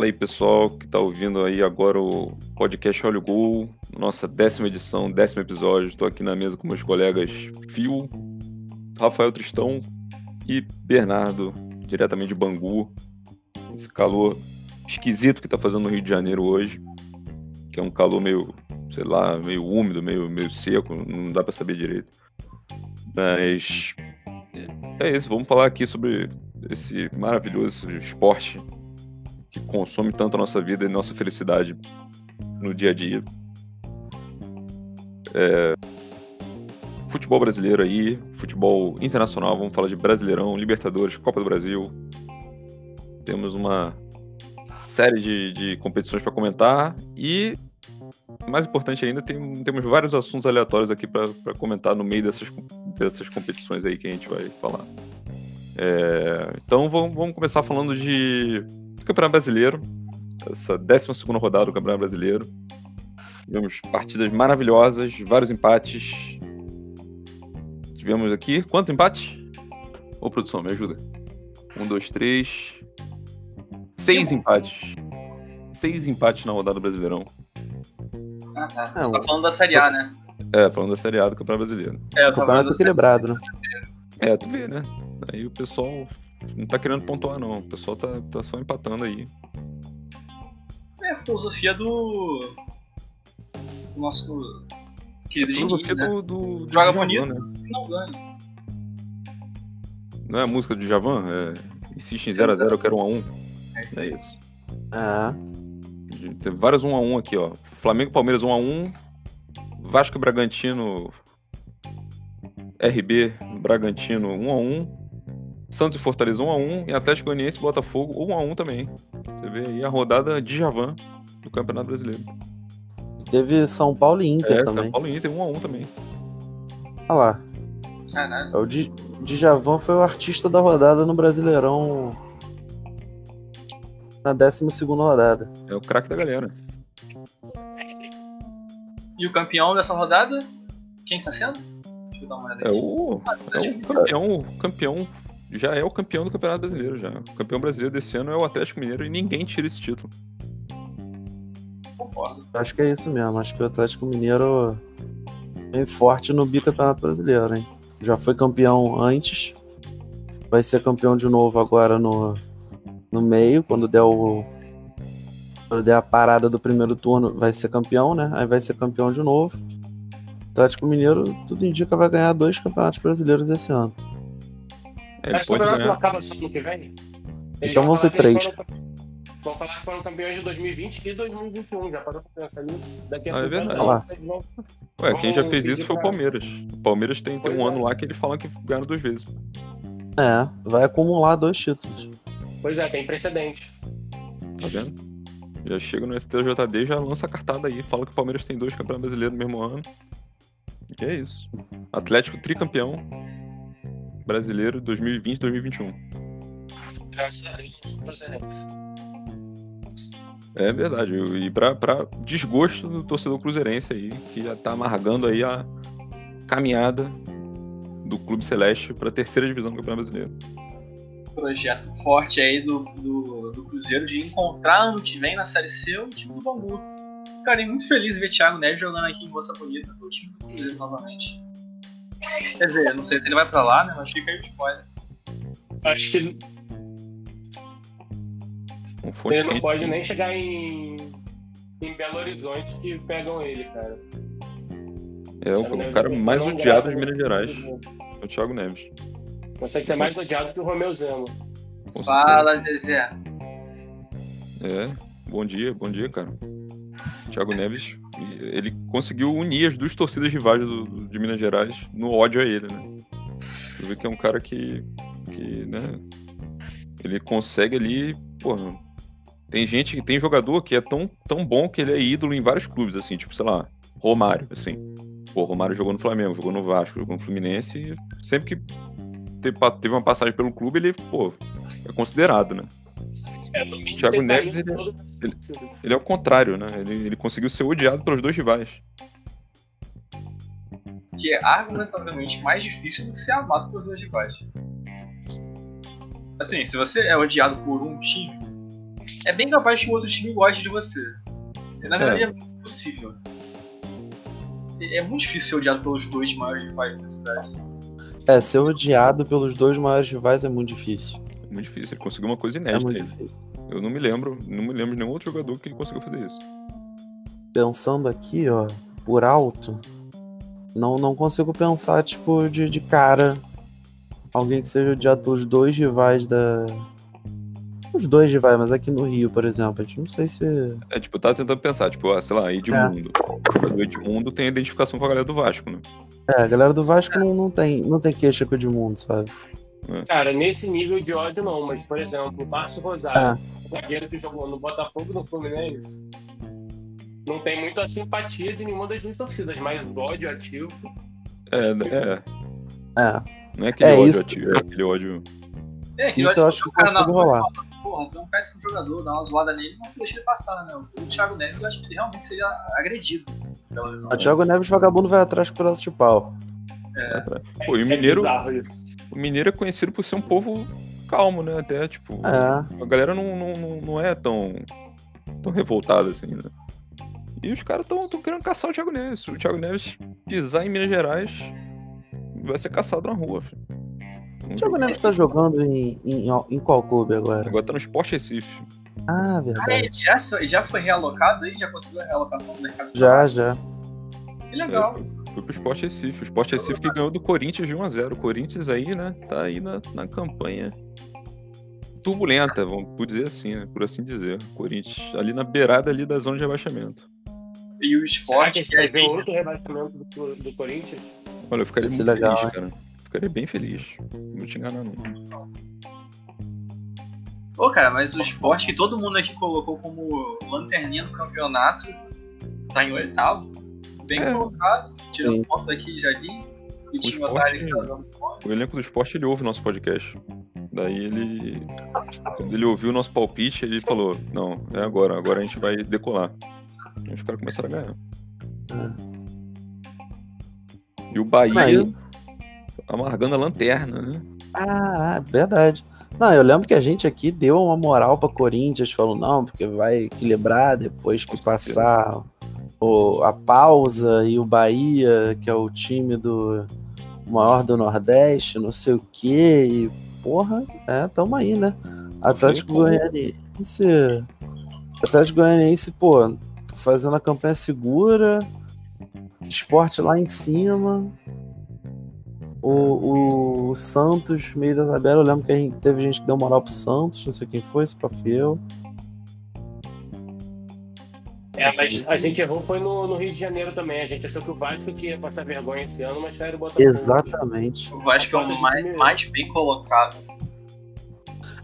Fala aí, pessoal, que tá ouvindo aí agora o podcast Olha o Gol, nossa décima edição, décimo episódio. Estou aqui na mesa com meus colegas Fio, Rafael Tristão e Bernardo, diretamente de Bangu. Esse calor esquisito que tá fazendo no Rio de Janeiro hoje, que é um calor meio, sei lá, meio úmido, meio, meio seco, não dá para saber direito. Mas é isso, vamos falar aqui sobre esse maravilhoso esporte que consome tanto a nossa vida e nossa felicidade no dia a dia. É... Futebol brasileiro aí, futebol internacional, vamos falar de Brasileirão, Libertadores, Copa do Brasil. Temos uma série de, de competições para comentar e, mais importante ainda, tem, temos vários assuntos aleatórios aqui para comentar no meio dessas, dessas competições aí que a gente vai falar. É, então vamos, vamos começar falando de Campeonato Brasileiro, essa 12 rodada do Campeonato Brasileiro. Tivemos partidas maravilhosas, vários empates. Tivemos aqui. Quantos empates? Ô, produção, me ajuda. Um, dois, três. Seis Sim. empates. Seis empates na rodada do Brasileirão. Ah, tá. Você tá falando da Série A, né? É, falando da Série A do Campeonato Brasileiro. É, o campeonato equilibrado, né? É, tu vê, né? Aí o pessoal não tá querendo pontuar, não. O pessoal tá, tá só empatando aí. É a filosofia do. do nosso querido filosofia né? do, do, do Joga bonito né? não ganha. Não é a música do Javan? É, insiste em 0x0, eu quero 1x1. É isso. É isso. Ah. Tem vários 1x1 aqui, ó. Flamengo Palmeiras 1x1. Vasco Bragantino. RB Bragantino 1x1. Santos e Fortaleza 1x1 e Atlético Goianiense e Botafogo 1x1 também. Você vê aí a rodada de Javan do Campeonato Brasileiro. Teve São Paulo e Inter é, também. São Paulo e Inter 1x1 também. Olha lá. Caralho. O Djavan foi o artista da rodada no Brasileirão na 12 rodada. É o craque da galera. E o campeão dessa rodada? Quem tá sendo? Deixa eu dar uma olhada aqui. É o, é o campeão, o campeão já é o campeão do Campeonato Brasileiro. Já. O campeão brasileiro desse ano é o Atlético Mineiro e ninguém tira esse título. Concordo. Acho que é isso mesmo. Acho que o Atlético Mineiro vem forte no bicampeonato brasileiro, hein? Já foi campeão antes. Vai ser campeão de novo agora no, no meio, quando der o. Quando der a parada do primeiro turno, vai ser campeão, né? Aí vai ser campeão de novo. O Atlético Mineiro, tudo indica, vai ganhar dois campeonatos brasileiros esse ano. É, Mas o campeonato não acaba só no que vem? então vão ser três. Vão falar que foram campeões de 2020 e 2021. Já parou pra pensar nisso? Daqui a ah, é verdade. anos. Vão... Ué, quem já fez isso foi o Palmeiras. O Palmeiras tem, tem um é. ano lá que ele fala que ganha duas vezes. É, vai acumular dois títulos. Pois é, tem precedente. Tá vendo? Já chega no STJD já lança a cartada aí. Fala que o Palmeiras tem dois campeões brasileiros no mesmo ano. E é isso. Atlético tricampeão brasileiro 2020-2021. Graças a Deus, É verdade. E pra desgosto do torcedor cruzeirense aí, que já tá amargando aí a caminhada do Clube Celeste para a terceira divisão do Campeonato Brasileiro. Projeto forte aí do, do, do, Cruzeiro de encontrar ano que vem na Série C o time do Bangu. Ficarei muito feliz ver Thiago Neves jogando aqui em Moça Bonita pro time do Cruzeiro novamente. Quer dizer, não sei se ele vai pra lá, né? Mas fica aí o spoiler. Acho que. ele não pode nem chegar em, em Belo Horizonte que pegam ele, cara. É o, o cara mais odiado de Minas Gerais. É o Thiago Neves. Consegue ser mais odiado que o Romeu Zemo. Fala, Zezé. É, bom dia, bom dia, cara. Thiago Neves, ele conseguiu unir as duas torcidas rivais do, de Minas Gerais no ódio a ele, né? Você vê que é um cara que, que né, ele consegue ali, porra, tem gente, tem jogador que é tão, tão bom que ele é ídolo em vários clubes, assim, tipo, sei lá, Romário, assim. Pô, Romário jogou no Flamengo, jogou no Vasco, jogou no Fluminense, e sempre que teve uma passagem pelo clube, ele, pô, é considerado, né? É, o Thiago Neves, ele, ele, ele, é o contrário, né? Ele, ele conseguiu ser odiado pelos dois rivais. Que é argumentavelmente mais difícil do que ser amado pelos dois rivais. Assim, se você é odiado por um time, é bem capaz que o outro time goste de você. Na verdade, é, é impossível. É muito difícil ser odiado pelos dois maiores rivais da cidade. É, ser odiado pelos dois maiores rivais é muito difícil. É muito difícil. Ele conseguiu uma coisa inédita. É muito difícil. Eu não me lembro, não me lembro de nenhum outro jogador que conseguiu fazer isso. Pensando aqui, ó, por alto, não, não consigo pensar, tipo, de, de cara alguém que seja odiado pelos dois rivais da. Os dois rivais, mas aqui no Rio, por exemplo, a gente não sei se. É, tipo, eu tava tentando pensar, tipo, ah, sei lá, Edmundo. É. O Edmundo tem identificação com a galera do Vasco, né? É, a galera do Vasco não, não, tem, não tem queixa com o Edmundo, sabe? É. Cara, nesse nível de ódio não, mas, por exemplo, o Márcio Rosário, o zagueiro que jogou no Botafogo no Fluminense, não tem muita simpatia de nenhuma das duas torcidas, mas ódio ativo. É, é. É. Não é aquele é ódio ativo, é aquele ódio. É, isso eu acho que o cara não rolar. Porra, então parece um jogador, dá uma zoada nele, não deixa ele passar, né? O Thiago Neves, eu acho que ele realmente seria agredido. O Thiago Neves, vagabundo, vai atrás com pedaço de pau. É. Pô, e o Mineiro. O Mineiro é conhecido por ser um povo calmo, né? Até, tipo. É. A galera não, não, não é tão. tão revoltada assim, né? E os caras estão querendo caçar o Thiago Neves. O Thiago Neves pisar em Minas Gerais vai ser caçado na rua. Filho. O Thiago Neves tá jogando em, em, em qual clube agora? Agora tá no Sport Recife. Ah, verdade. Ah, já, já foi realocado aí? Já conseguiu a realocação do mercado? Já, já. Que legal. É, foi pro Sport Recife. O Sport Recife que ganhou do Corinthians de 1x0. O Corinthians aí, né, tá aí na, na campanha turbulenta, vamos dizer assim, né, por assim dizer. Corinthians ali na beirada ali da zona de rebaixamento. E o Sport... que ver outro rebaixamento do, do Corinthians? Olha, eu ficaria Esse muito legal, feliz, cara. Ficaria bem feliz. Não vou te enganar, não. Pô, cara, mas o esporte que todo mundo aqui colocou como lanterninha do campeonato tá em oitavo. Bem é. colocado, tirando ponto daqui já ali. O, time esporte, tá o elenco do esporte ele ouve o nosso podcast. Daí ele. Quando ele ouviu o nosso palpite, ele falou: Não, é agora, agora a gente vai decolar. E os caras começaram a ganhar. É. E o Bahia Aí. amargando a lanterna, né? Ah, verdade. Não, eu lembro que a gente aqui deu uma moral pra Corinthians, falou, não, porque vai equilibrar depois que passar o, a pausa e o Bahia, que é o time do maior do Nordeste, não sei o quê, e porra, é, tamo aí, né? Atlético Goianiense. Atlético Goianiense, pô, fazendo a campanha segura, Esporte lá em cima. O, o, Santos, meio da tabela, eu lembro que a gente, teve gente que deu moral pro Santos, não sei quem foi, se pra. É, mas a gente errou foi no, no, Rio de Janeiro também. A gente achou que o Vasco que ia passar vergonha esse ano, mas era o Botafogo. Exatamente. O Vasco é o mais, mais bem colocado.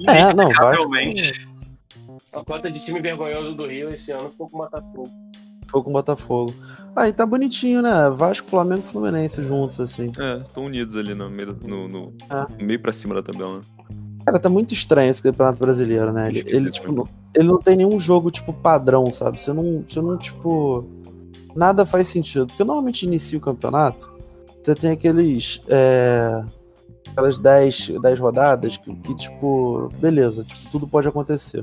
É, não, Vasco... A cota de time vergonhoso do Rio esse ano ficou com o Botafogo. Ficou com o Botafogo. Aí tá bonitinho, né? Vasco, Flamengo e Fluminense juntos, assim. É, estão unidos ali no meio, no, no, é. no meio pra cima da tabela. Né? Cara, tá muito estranho esse campeonato brasileiro, né? Ele, ele tipo, não, ele não tem nenhum jogo, tipo, padrão, sabe? Você não, você não, tipo. Nada faz sentido. Porque normalmente inicia o campeonato, você tem aqueles. É, aquelas 10, 10 rodadas que, que, tipo, beleza, tipo, tudo pode acontecer.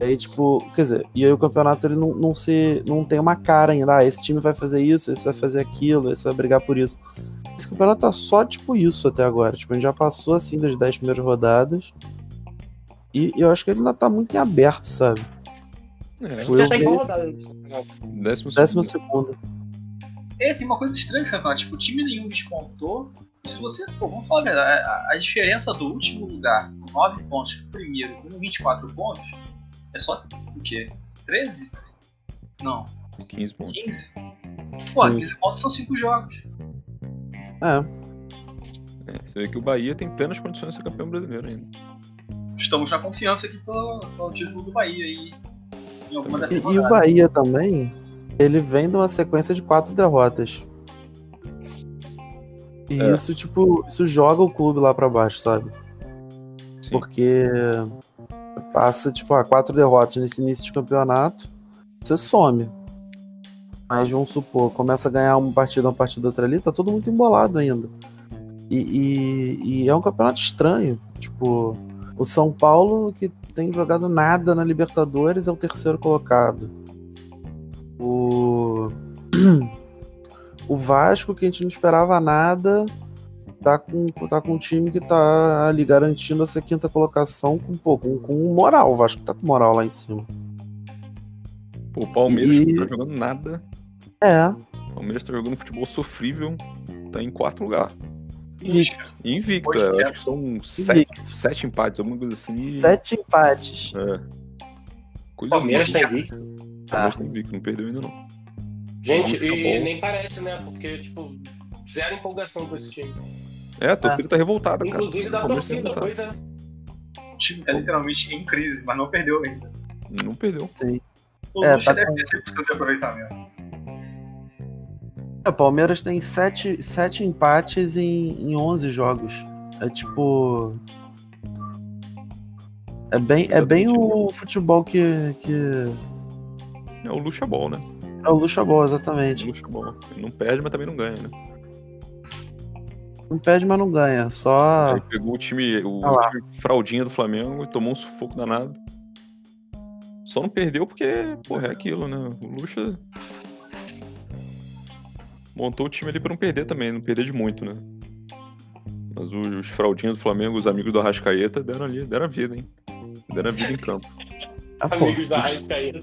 E aí, tipo, quer dizer, e aí o campeonato ele não, não, se, não tem uma cara ainda. Ah, esse time vai fazer isso, esse vai fazer aquilo, esse vai brigar por isso. Esse campeonato tá só, tipo, isso até agora. Tipo, a gente já passou, assim, das 10 primeiras rodadas. E, e eu acho que ele ainda tá muito em aberto, sabe? É, tipo, já tá rodada. Décimo, Décimo segundo. É, tem uma coisa estranha campeonato. Tipo, time nenhum despontou. Se você, pô, vamos falar a verdade, a, a diferença do último lugar, com 9 pontos, pro primeiro, com 24 pontos, é só o quê? 13? Não. 15 pontos. 15? Pô, 15 pontos são 5 jogos. É. é. Você vê que o Bahia tem plenas condições de ser campeão brasileiro ainda. Estamos na confiança aqui pelo, pelo título do Bahia aí. Em alguma dessas e, e o Bahia também, ele vem de uma sequência de quatro derrotas. E é. isso, tipo, isso joga o clube lá para baixo, sabe? Sim. Porque passa, tipo, ah, quatro derrotas nesse início de campeonato, você some. Mas vamos supor, começa a ganhar uma partida, uma partida outra ali, tá todo muito embolado ainda. E, e, e, é um campeonato estranho. Tipo, o São Paulo, que tem jogado nada na Libertadores, é o terceiro colocado. O. O Vasco, que a gente não esperava nada, tá com, tá com um time que tá ali garantindo essa quinta colocação com, pô, com, com moral. O Vasco tá com moral lá em cima. Pô, o Palmeiras E- não tá jogando nada. É, O Palmeiras tá jogando futebol sofrível. Tá em quarto lugar. Invicto. Invicto, é, é. acho que são sete, sete empates, alguma coisa assim. Sete empates. É. O Coisa Palmeiras tá invicto. O Palmeiras tá invicto, não perdeu ainda não. Gente, e nem parece, né? Porque, tipo, zero empolgação com esse time. É, a torcida tá revoltada, cara. Inclusive da Palmeiras tá torcida, pois é. O time tá literalmente em crise, mas não perdeu ainda. Não perdeu. O É, Lucha tá deve ter 100% de aproveitamento. É, o Palmeiras tem sete, sete empates em, em 11 jogos. É tipo. É bem, é bem o futebol que, que. É o Lucha Ball, né? É o Lucha Ball, O exatamente. Lucha Ball. Ele não perde, mas também não ganha, né? Não perde, mas não ganha. Só. Aí pegou o time, o, Ah time fraldinha do Flamengo e tomou um sufoco danado. Só não perdeu porque, porra, é aquilo, né? O Lucha montou o time ali pra não perder também, não perder de muito, né? Mas os, os fraldinhos do Flamengo, os amigos do Arrascaeta, deram ali, deram a vida, hein? Deram a vida em campo. Ah, pô, Amigos da os, Arrascaeta.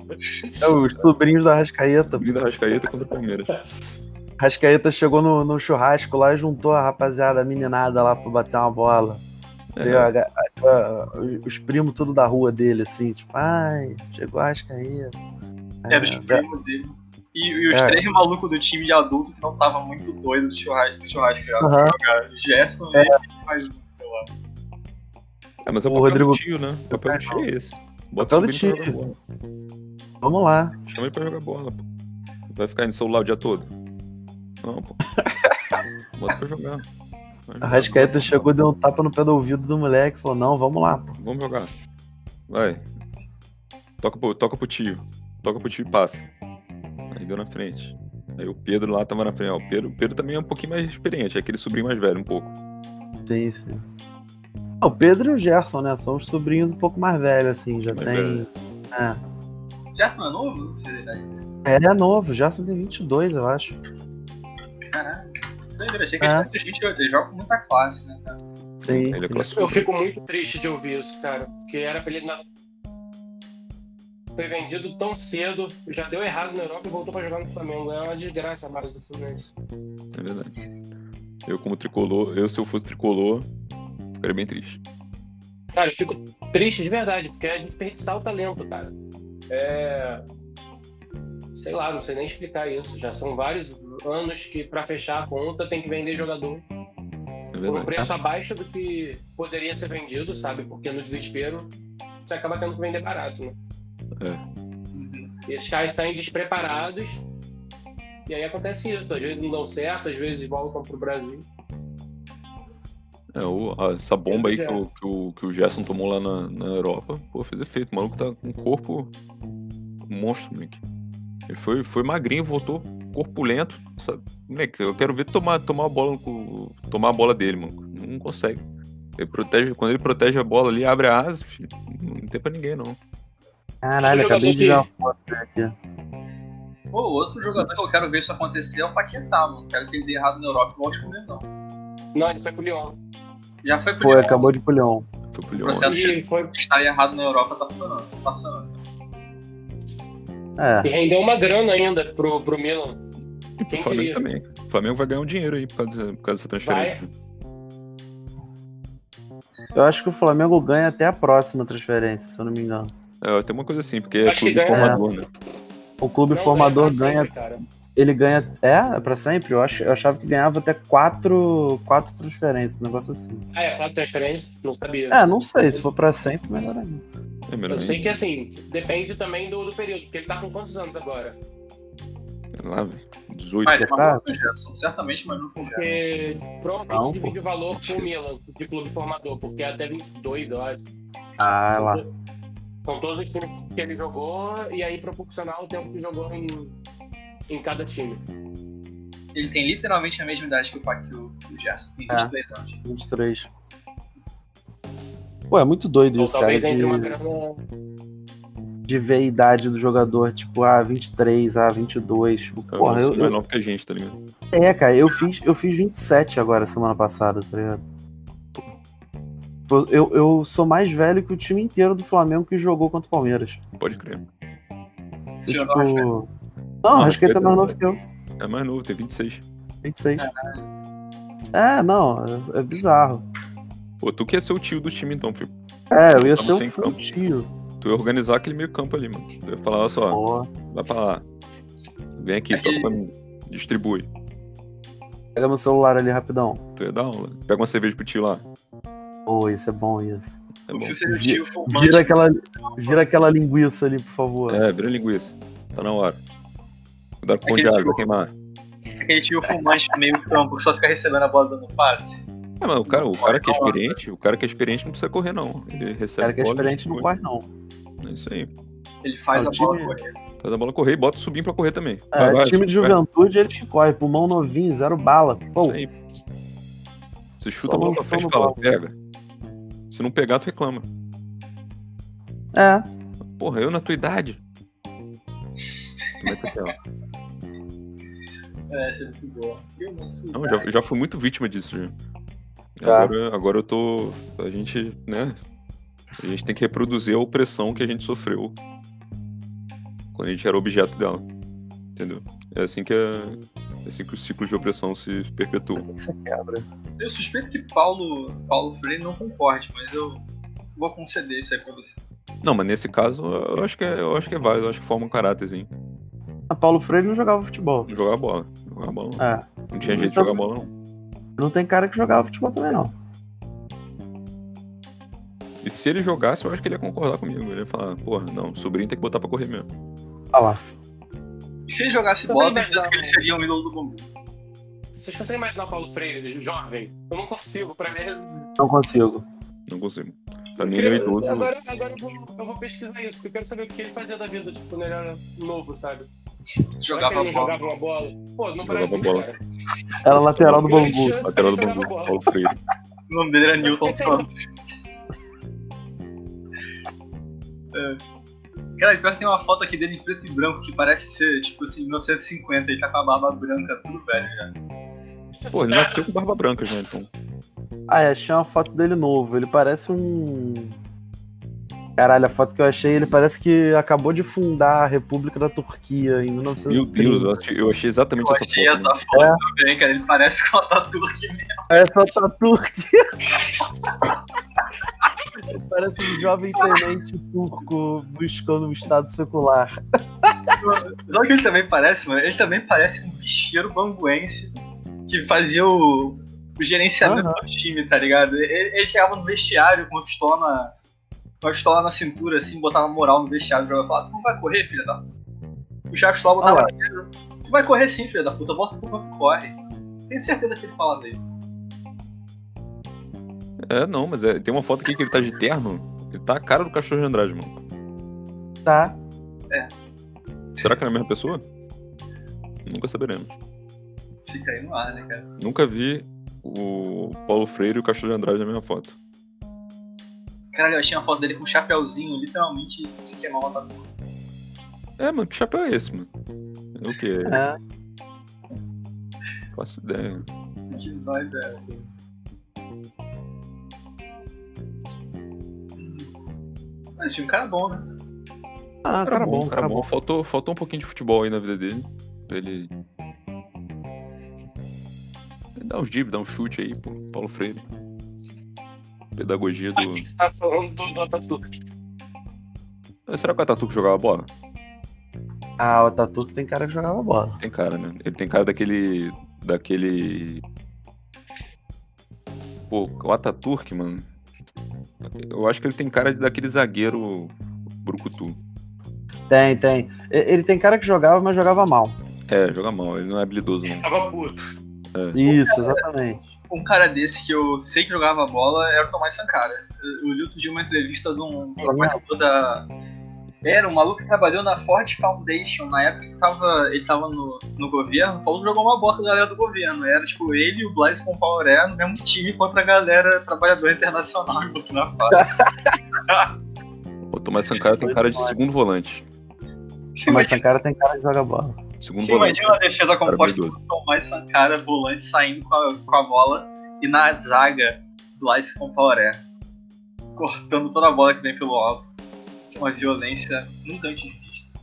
é, os sobrinhos da Rascaeta. Amigos do Arrascaeta contra o Palmeiras. Rascaeta chegou no, no churrasco lá e juntou a rapaziada, a meninada lá pra bater uma bola. É, a a- a- os primos tudo da rua dele, assim, tipo, ai, chegou a Rascaeta. Era os É, primos dele. E, e os É. três malucos do time de adulto que não tava muito doido do churrasco, do churrasco já. Jogar. Gerson e mais um, sei lá. é, mas é o o papel Rodrigo- do tio, né? O papel do tio é esse. Bota Papel o do tio. Vamos lá. Chama ele pra jogar bola, pô. Vai ficar no celular o dia todo? Não, pô. Bota pra jogar. A. Rascaeta chegou, deu um tapa no pé do ouvido do moleque falou: Não, vamos lá, pô. Vamos jogar. Vai. Toca pro, toca pro tio. Toca pro tio e passa. Aí deu na frente. Aí o Pedro lá tava na frente. Ó, o, Pedro, o Pedro também é um pouquinho mais experiente, é aquele sobrinho mais velho um pouco. Sim, sim. Ah, O Pedro e o Gerson, né? São os sobrinhos um pouco mais velhos, assim, já Mais tem. É. Gerson é novo? Não sei a idade dele. É, ele é novo, o Gerson tem 22, eu acho. Caralho. Doideira, achei que É. ele tivesse 28. Ele joga com muita classe, né, cara? Sim. É sim. Eu fico muito triste de ouvir isso, cara. Porque era pra ele na... Foi vendido tão cedo, já deu errado na Europa e voltou pra jogar no Flamengo. É uma desgraça a base do Fluminense. É verdade. Eu como tricolor, eu se eu fosse tricolor, ficaria bem triste. Cara, eu fico triste de verdade, porque é desperdiçar o talento, cara. É. Sei lá, não sei nem explicar isso. Já são vários anos que pra fechar a conta tem que vender jogador É por um verdade. preço abaixo do que poderia ser vendido, sabe? Porque no desespero você acaba tendo que vender barato, né? Uhum. E esses caras saem despreparados e aí acontece isso. Às vezes não dão certo, às vezes voltam pro Brasil. É, o- a- essa bomba aí que o, que, o, que o Gerson tomou lá na, na Europa, pô, fez efeito. O maluco tá com um corpo monstro, moleque. Ele foi, foi magrinho, voltou corpulento. Sabe? Moleque, eu quero ver tomar, tomar a bola tomar a bola dele, mano. Não consegue. Ele protege, quando ele protege a bola ali, abre a asa, filho, não tem pra ninguém, não. Caralho, O acabei de ver jogador uma foto aqui. Pô, outro jogador que eu quero ver isso acontecer é o Paquetá, mano. Quero que ele dê errado na Europa igual o comer, não. Não, ele foi pro Lyon. Já foi pro Foi, Lyon, acabou de ir pro Leão. Foi pro o Leão. processo E de ele foi estar errado na Europa tá funcionando. Tá funcionando. É, e rendeu uma grana ainda pro, pro Milan. E pro Quem Flamengo queria? também. O Flamengo vai ganhar um dinheiro aí por causa, dessa- por causa dessa transferência. eu acho que o Flamengo ganha até a próxima transferência, se eu não me engano. É, tem uma coisa assim, porque é Acho clube ganha. formador, né? O clube Não formador ganha ganha, sempre, ele ganha. É, é pra sempre? Eu, ach, eu achava que ganhava até quatro, quatro transferências, um negócio assim. Ah, é, quatro transferências? Não sabia. É, não sei, se for pra sempre, melhor ainda. É melhor Eu sei ainda. que assim, depende também do, do período, porque ele tá com quantos anos agora? Sei lá, velho. 18. Ah, ele Tá. com o Gerson. Certamente mandou com o Gerson. Porque provavelmente Não, divide o valor com o Milan, de clube formador, porque é até 22, eu acho. Ah, lá. São todos os times que ele jogou e aí proporcional o tempo que jogou em, em cada time. Ele tem literalmente a mesma idade que o, Pa- que o, Gerson. Tem É. 23 anos. 23. Pô, é muito doido Então isso, cara. De, grana. de ver a idade do jogador, tipo, ah, 23, ah, 22. Tipo, porra, eu, é eu- novo que a gente, tá ligado? É, cara, eu fiz, eu fiz 27 agora, semana passada, tá ligado? Eu, eu, eu sou mais velho que o time inteiro do Flamengo que jogou contra o Palmeiras. Pode crer. Você, Tirando tipo... Não, Não, Rascaeta é mais novo que eu. É mais novo, tem 26. 26. É, não, é, é bizarro. Pô, tu que ia ser o tio do time então, filho. É, eu ia Tamo ser o campo. tio. Tu ia organizar aquele meio campo ali, mano. Tu ia falar, olha só, Pô, vai pra lá. Vem aqui, Aquele- toca pra mim. Distribui. pega meu celular ali rapidão. Tu ia dar aula. Pega uma cerveja pro tio lá. Pô, isso é bom, isso. O É bom. O. Vira aquela, vira aquela linguiça ali, por favor. É, vira linguiça. Tá na hora. Cuidado com o pão de água, vai queimar. Aquele tio fumante meio campo que só fica recebendo a bola dando passe. É, mas o cara, o cara que é experiente, o cara que é experiente não precisa correr, não. Ele O recebe cara que é experiente não corre, não. É isso aí. Ele faz Ah, a o bola time- correr. Faz a bola correr e bota o subinho pra correr também. É, Vai, vai, time de vai. juventude, ele te corre. Pulmão novinho, zero bala. Pô, Isso aí. Você chuta Só a bola pra frente e fala, pega. Se não pegar, tu reclama. é. Porra, eu na tua idade. Como é que eu tenho? É, essa é muito boa. Eu não sou. Não, já, já fui muito vítima disso, já. Tá. Agora, agora eu tô. A gente, né? A gente tem que reproduzir a opressão que a gente sofreu quando a gente era objeto dela. Entendeu? É assim que, é, é assim que os ciclos de opressão se perpetuam. Assim quebra. Eu suspeito que Paulo, Paulo Freire não concorde, mas eu vou conceder isso aí pra você. Não, mas nesse caso eu acho que é, eu acho que é válido, eu acho que forma um caráterzinho. A Paulo Freire não jogava futebol. Não jogar bola. Não jogar bola não. É. Não tinha jeito de Então- jogar bola, não. Não tem cara que jogava futebol também, não. E se ele jogasse, eu acho que ele ia concordar comigo. Ele ia falar, porra, não, o sobrinho tem que botar pra correr mesmo. Olha lá. E se ele jogasse Também bola, certeza dar que ele um- seria o ídolo do Bambu. Vocês conseguem imaginar o Paulo Freire, jovem? Eu não consigo, pra mim. Não consigo. Não consigo. Pra mim ele é idoso. Agora, agora eu, vou, eu vou pesquisar isso, porque eu quero saber o que ele fazia da vida, tipo, quando ele era novo, sabe? Jogava bola. jogava uma bola? Pô, no Jogava Brasil, bola. cara. Era lateral do chance, Lateral do bola. Paulo Freire. O nome dele era Newton Santos. É. Cara, pior que tem uma foto aqui dele em preto e branco que parece ser, tipo assim, 1950. Ele tá com a barba branca, tudo velho já. Pô, ele nasceu com barba branca já, então. Ah, é, achei uma foto dele novo. Ele parece um. Caralho, a foto que eu achei, ele parece que acabou de fundar a República da Turquia em 1930. Meu Deus, eu achei, eu achei exatamente Eu essa achei foto. essa mano. foto É. também, cara. Ele parece com o Ataturk mesmo. Essa tatu Ele parece um jovem tenente turco buscando um estado secular. O que ele também parece, mano? Ele também parece um bicheiro banguense que fazia o, o gerenciamento Aham. do time, tá ligado? Ele, ele chegava no vestiário com uma pistola uma pistola na cintura, assim, botava moral no vestiário, jogava e falava, tu não vai correr, filha da puta. Puxava a pistola, botava Ah na mesa. Tu vai correr sim, filha da puta, volta pro corre. Tenho certeza que ele falava isso. É, não, mas é- tem uma foto aqui que ele tá de terno. Ele tá a cara do cachorro de Andrade, mano. Tá? Será que é a mesma pessoa? Nunca saberemos. Fica aí no ar, né, cara? Nunca vi o Paulo Freire e o cachorro de Andrade na mesma foto. Caralho, eu achei uma foto dele com um chapéuzinho, literalmente, de queimar uma tatu. É, mano, que chapéu é esse, mano? É o quê? É. Faço ideia. Que doida é essa? Mas tinha um cara bom, né? Ah, cara bom, cara bom. Faltou, faltou um pouquinho de futebol aí na vida dele. Pra ele. ele Dar uns dribles, dar um chute aí, pô. Paulo Freire. Pedagogia Ah, do. que que você tá falando do, do Ataturk? Ah, Será que o Ataturk jogava bola? Ah, o Ataturk tem cara que jogava bola. Tem cara, né? Ele tem cara daquele. Daquele. Pô, o Ataturk, mano. Eu acho que ele tem cara daquele zagueiro brucutu. Tem, tem. Ele tem cara que jogava, mas jogava mal. É, joga mal, ele não é habilidoso, não. Tava puto. Isso, exatamente. Um cara desse que eu sei que jogava bola era o Tomás Sankara. Eu eu li outro dia uma entrevista de um É jogador da, Era, o maluco que trabalhou na Ford Foundation na época que tava, ele tava no, no governo, falou que jogou uma bosta com a galera do governo. Era tipo ele e o Blaise Compaoré no mesmo time contra a galera trabalhadora internacional em Burkina Faso. O Tomás Sankara tem cara de segundo volante. Mas Sankara tem cara de jogar bola. Segundo Você volante. imagina a defesa composta por Tomás Sankara, volante, saindo com a, com a bola e na zaga, Blaise Compaoré. Cortando toda a bola que vem pelo alto. Uma violência nunca antes vista.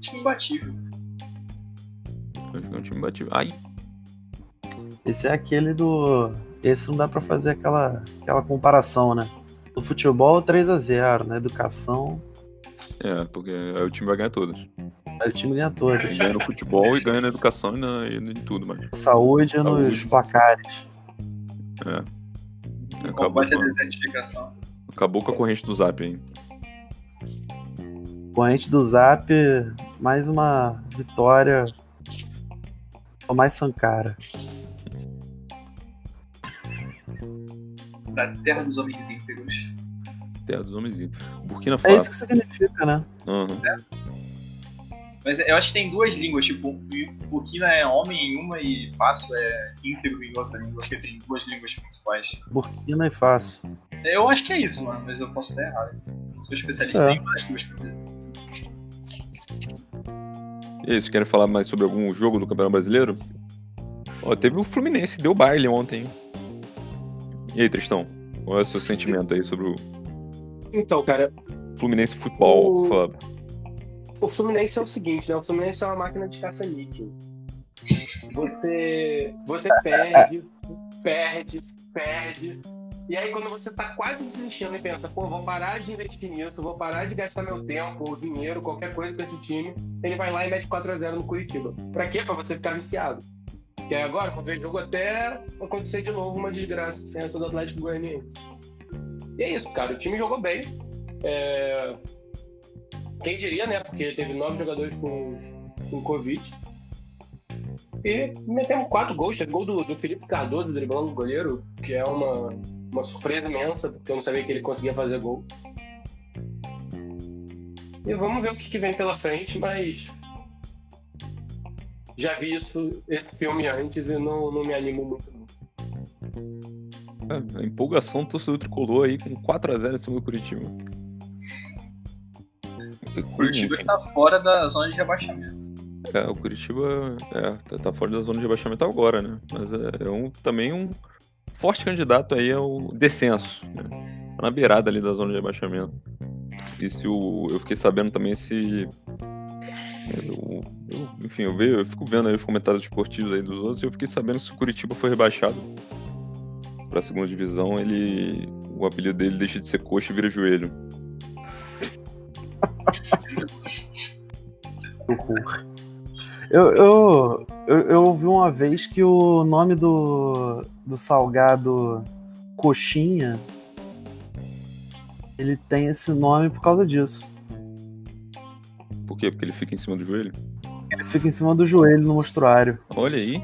Time imbatível. É um time batido. Ai, Esse é aquele do. Esse não dá pra fazer aquela, aquela comparação, né? No futebol, 3x0. Na educação, é, porque aí o time vai ganhar todas. aí o time ganha todas. Ganha no futebol e ganha na educação e, na, e em tudo, mano. Saúde nos Saúde. placares. Acabou, Combate à desertificação. Acabou com a corrente do Zap aí. Corrente do Zap, mais uma vitória. Tomás Sankara. Da terra dos homens íntegros. Terra dos homens. Burkina É Faso. isso que significa, né? Aham. Mas eu acho que tem duas línguas, tipo, Burkina é homem em uma e Faso é íntegro em outra língua, porque tem duas línguas principais. Burkina e Faso. Eu acho que é isso, mano, mas eu posso estar errado. Não sou especialista É. em pra dizer. E aí, vocês querem falar mais sobre algum jogo do Campeonato Brasileiro? Ó, teve o Fluminense, deu baile ontem. E aí, Tristão? Qual é o seu sentimento aí sobre o Então, cara, Fluminense Futebol O- Club? o Fluminense é o seguinte, né? O Fluminense é uma máquina de caça-níquel. Você, você perde, perde, perde. E aí quando você tá quase desistindo e pensa, pô, vou parar de investir nisso, vou parar de gastar meu tempo, ou dinheiro, qualquer coisa com esse time, ele vai lá e mete 4x0 no Curitiba. Pra quê? Pra você ficar viciado. Que aí agora, quando vem jogo até acontecer de novo uma desgraça essa do Atlético Goianiense. E é isso, cara. O time jogou bem. É, quem diria, né? Porque teve nove jogadores com, com Covid. E metemos quatro gols. Teve gol do, do Felipe Cardoso driblando o goleiro, que é uma, uma surpresa imensa, porque eu não sabia que ele conseguia fazer gol. E vamos ver o que, que vem pela frente, mas. Já vi isso, esse filme antes e não, não me animo muito. não. É, a empolgação do torcedor tricolor aí com 4x0 em cima do Curitiba. O Curitiba tá fora da zona de rebaixamento. É, o Curitiba é, tá, tá fora da zona de rebaixamento agora, né? Mas é, é um, também um forte candidato aí ao descenso. Né? Tá na beirada ali da zona de rebaixamento. E se o, eu fiquei sabendo também se. eu- eu- enfim, eu, vejo, eu fico vendo aí os comentários esportivos aí dos outros e eu fiquei sabendo se o Curitiba foi rebaixado pra segunda divisão, ele. O apelido dele deixa de ser coxa e vira joelho. Eu, eu, eu, eu ouvi uma vez que o nome do, do salgado coxinha ele tem esse nome por causa disso. Por quê? Porque ele fica em cima do joelho? Ele fica em cima do joelho no mostruário. Olha aí.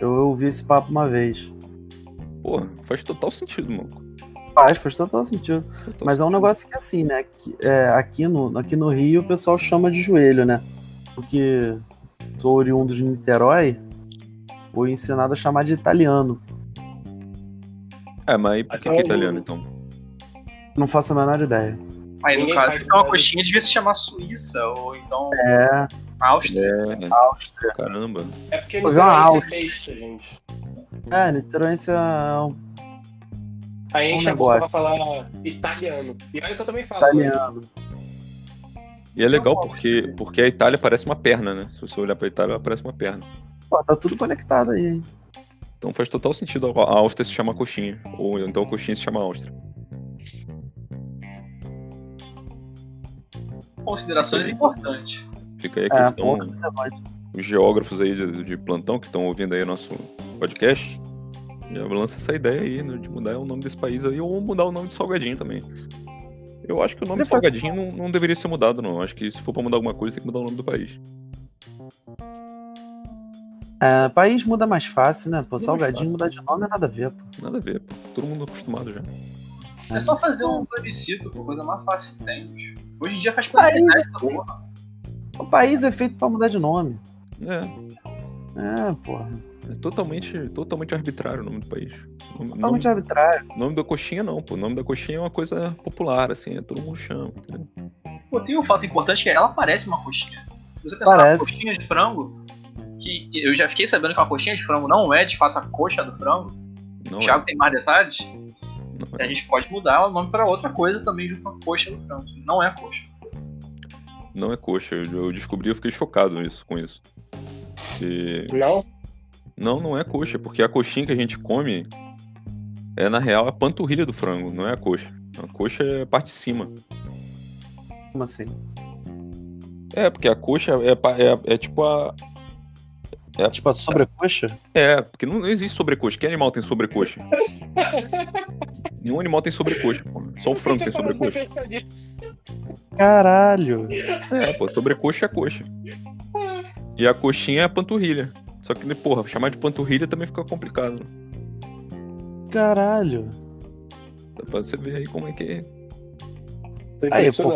Eu ouvi esse papo uma vez. Pô, faz total sentido, mano. Faz, faz total sentido. Total Mas é um negócio que assim, né? que, é, aqui, no, aqui no Rio o pessoal chama de joelho, né? Porque sou oriundo de Niterói, fui ensinado a chamar de italiano. É, mas aí por que, que é italiano, então? Não faço a menor ideia. Aí no Ninguém caso, então a coxinha devia se chamar Suíça, ou então É, Áustria. É, Áustria. caramba. É porque aula. esse texto, gente. É, Niteróiense é um Aí Um enche a boca pra falar italiano. E olha que eu também falo. italiano. E é legal porque, porque a Itália parece uma perna, né? Se você olhar pra Itália, ela parece uma perna. Pô, tá tudo conectado aí, hein? Então faz total sentido a Áustria se chamar coxinha. Ou então a coxinha se chama Áustria. Considerações importantes. Fica aí a É, questão. relevante. os geógrafos aí de, de plantão que estão ouvindo aí nosso podcast, já lança essa ideia aí né, de mudar o nome desse país aí ou mudar o nome de Salgadinho também. Eu acho que o nome Salgadinho não, não deveria ser mudado, não. Acho que se for pra mudar alguma coisa, tem que mudar o nome do país. É, país muda mais fácil, né? Pô, salgadinho mudar de nome é nada a ver, pô. Nada a ver, pô. Todo mundo acostumado já. É só fazer um plebiscito, pô, coisa mais fácil que tem. bicho. Hoje em dia faz pela Aí- internet essa porra. O país é feito pra mudar de nome. É, É, porra. É totalmente, totalmente arbitrário o nome do país. O nome, Totalmente nome, arbitrário. nome da coxinha não, pô. O nome da coxinha é uma coisa popular, assim, é, todo mundo chama. entendeu? Pô, tem um fato importante que ela parece uma coxinha. Se você pensar Parece. uma coxinha de frango, que eu já fiquei sabendo que uma coxinha de frango não é de fato a coxa do frango, Não, o Thiago tem mais detalhes, é, não a é. gente pode mudar o nome pra outra coisa também junto com a coxa do frango. Não é a coxa. Não é coxa. Eu, eu descobri, eu fiquei chocado isso, com isso. E- Não? Não, não é coxa, porque a coxinha que a gente come é, na real, a panturrilha do frango, não é a coxa. A coxa é a parte de cima. Como assim? É, porque a coxa é, é, é tipo a. Tipo a sobrecoxa? É, porque não, não existe sobrecoxa. Que animal tem sobrecoxa? Nenhum animal tem sobrecoxa, pô. Só o frango tem sobrecoxa. Caralho. É, pô, sobrecoxa é a coxa. E a coxinha é a panturrilha. Só que, porra, chamar de panturrilha também fica complicado. Caralho. Dá pra você ver aí como é que é. Aí, pô.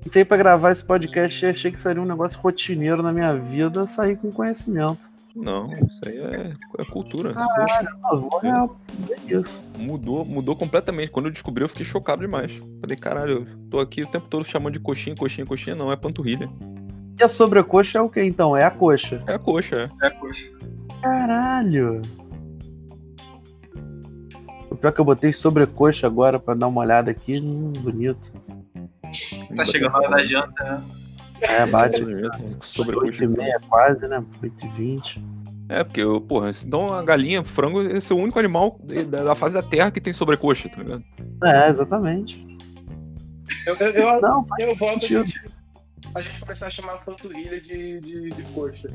Tentei pra gravar esse podcast e achei que seria um negócio rotineiro na minha vida, sair com conhecimento. Não, isso aí é, é cultura. Eu vou é, ver isso. Mudou, mudou completamente. Quando eu descobri, eu fiquei chocado demais. Falei, caralho, eu tô aqui o tempo todo chamando de coxinha, coxinha, coxinha. Não, é panturrilha. E a sobrecoxa é o que então? É a coxa. É a coxa, é. É a coxa. Caralho. O pior é que eu botei sobrecoxa agora pra dar uma olhada aqui. Hum, bonito. Tá chegando a hora da janta, né? É, bate. Sobre 8 e meia quase, né? 8 e 20. É, porque, porra, então a galinha, frango, esse é o único animal da, fase da terra que tem sobrecoxa, tá ligado? É, exatamente. Eu, eu, eu, Não, eu voto a gente, começar a chamar a panturrilha de, de, de coxa.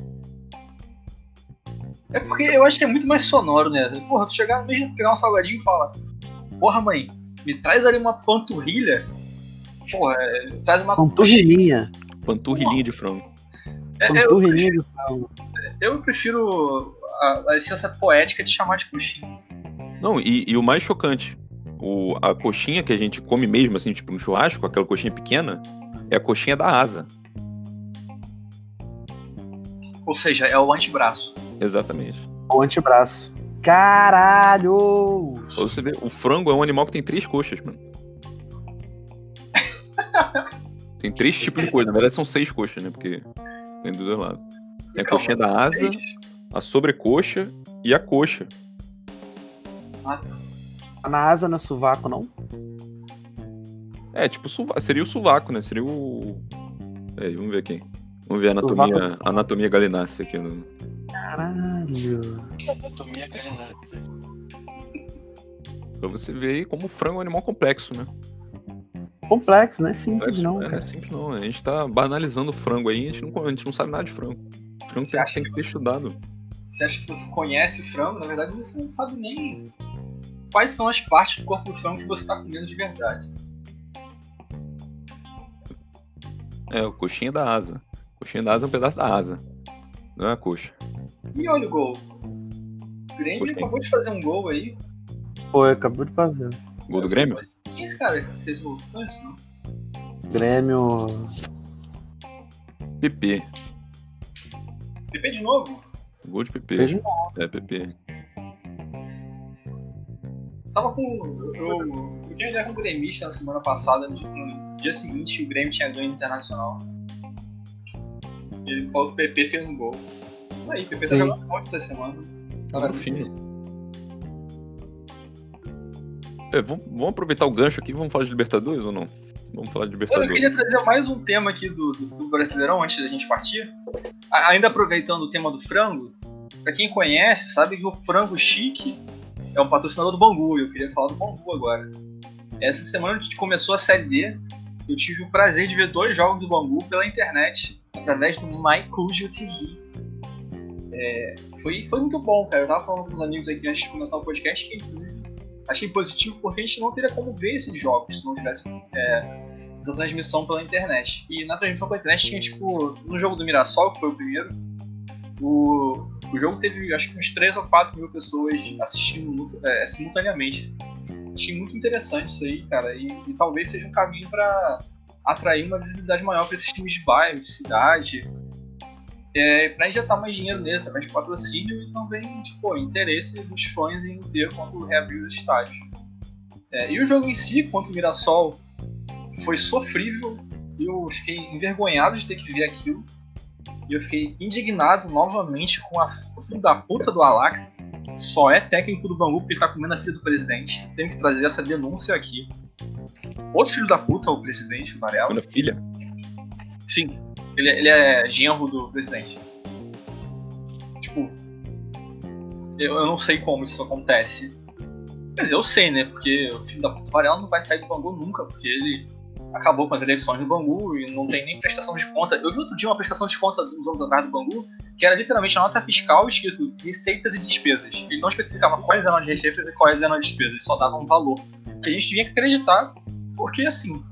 É porque eu acho que é muito mais sonoro, né? Porra, tu chegar no meio, pegar um salgadinho e falar: Porra, mãe, me traz ali uma panturrilha. Porra, é, traz uma Panturrilhinha. Panturrilhinha de frango. É, eu, Panturrilhinha de frango. eu prefiro a, a licença poética de chamar de coxinha. Não, e, e o mais chocante, o, a coxinha que a gente come mesmo, assim, tipo no churrasco, aquela coxinha pequena, é a coxinha da asa. Ou seja, é o antebraço. Exatamente. O antebraço. Caralho! Você ver, o frango é um animal que tem três coxas, mano. Tem três tipos de coisa. Na verdade, são seis coxas, né? Porque tem dos dois lados. Tem a Calma, coxinha da asa, três? a sobrecoxa e a coxa. Na asa não é sovaco, não? É, tipo, seria o sovaco, né? Seria o. É, vamos ver aqui. Vamos ver a anatomia, Sovaco. anatomia galinácea aqui. No... Caralho. Anatomia galinácea. Pra você ver aí como o frango é um animal complexo, né? Complexo, não é simples, Complexo, não, é, é simples não. A gente tá banalizando o frango aí, a gente não, a gente não sabe nada de frango. Frango Você tem, acha tem que que ser você- estudado. Você acha que você conhece o frango? Na verdade, você não sabe nem quais são as partes do corpo do frango que você tá comendo de verdade. É, o coxinha da asa. Coxinha da asa é um pedaço da asa. Não é a coxa. E olha o gol. O Grêmio Gostei. acabou de fazer um gol aí. Pô, acabou de fazer. Gol do Grêmio? Quem é esse cara que fez o gol? Não é esse, não. Grêmio. PP. PP de novo? Gol de PP. De É, PP. Tava com. Eu, eu, eu tinha ideia com o gremista na semana passada, no, no dia seguinte o Grêmio tinha ganho internacional. Ele falou que o PP fez um gol. Aí, o PP tá Sim. jogando muito essa semana. Tá no fim. É, vamos, vamos aproveitar o gancho aqui, vamos falar de Libertadores ou não? Vamos falar de Eu Libertadores. queria trazer mais um tema aqui do, do, do Brasileirão antes da gente partir. A- ainda aproveitando o tema do frango, pra quem conhece, sabe que o Frango Chique é um patrocinador do Bangu. e Eu queria falar do Bangu agora. Essa semana a gente começou a Série D. Eu tive o prazer de ver dois jogos do Bangu pela internet, através do MyCujo TV. É, foi, foi muito bom, cara. Eu tava falando com os amigos aqui antes de começar o podcast que, inclusive, achei positivo porque a gente não teria como ver esses jogos se não tivesse da transmissão pela internet. E na transmissão pela internet tinha, tipo, no jogo do Mirassol, que foi o primeiro, o, o jogo teve acho que uns 3 ou 4 mil pessoas assistindo é, simultaneamente. Achei muito interessante isso aí, cara, e, e talvez seja um caminho para atrair uma visibilidade maior para esses times de bairro, de cidade, é, para injetar mais dinheiro neles, através de patrocínio e também tipo, interesse dos fãs em ver quando reabrir os estádios. É, e o jogo em si, contra o Mirassol, foi sofrível. Eu fiquei envergonhado de ter que ver aquilo. E eu fiquei indignado novamente com a, filho da puta do Alax. Só é técnico do Bangu porque ele tá comendo a filha do presidente. Tenho que trazer essa denúncia aqui. Outro filho da puta, o presidente, o Varela. Minha filha? Sim, ele, ele é genro do presidente. Tipo, eu, eu não sei como isso acontece. Dizer, eu sei, né? Porque o filho da puta Varela não vai sair do Bangu nunca, porque ele acabou com as eleições no Bangu e não tem nem prestação de conta. Eu vi outro dia uma prestação de conta uns anos atrás do Bangu, que era literalmente a nota fiscal escrito receitas e despesas. Ele não especificava quais eram as receitas e quais eram as despesas, só dava um valor. Que a gente tinha que acreditar, porque assim.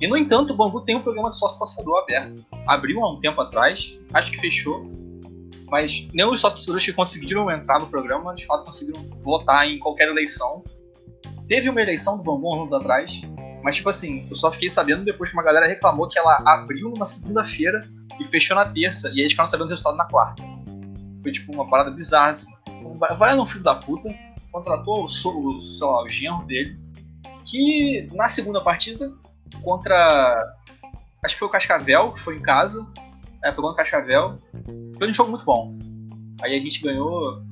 E no entanto, o Bangu tem um programa de sócio torcedor aberto. Abriu há um tempo atrás, acho que fechou. Mas nem os sócios torcedores que conseguiram entrar no programa, de fato conseguiram votar em qualquer eleição. Teve uma eleição do Bangu anos atrás, mas, tipo assim, eu só fiquei sabendo depois que uma galera reclamou que ela abriu numa segunda-feira e fechou na terça, e aí eles ficaram sabendo o resultado na quarta. Foi, tipo, uma parada bizarra, assim. Vai no filho da puta, contratou o, o, sei lá, o genro dele, que na segunda partida, contra. Acho que foi o Cascavel, que foi em casa. É, pegou no Cascavel. Foi um jogo muito bom. Aí a gente ganhou.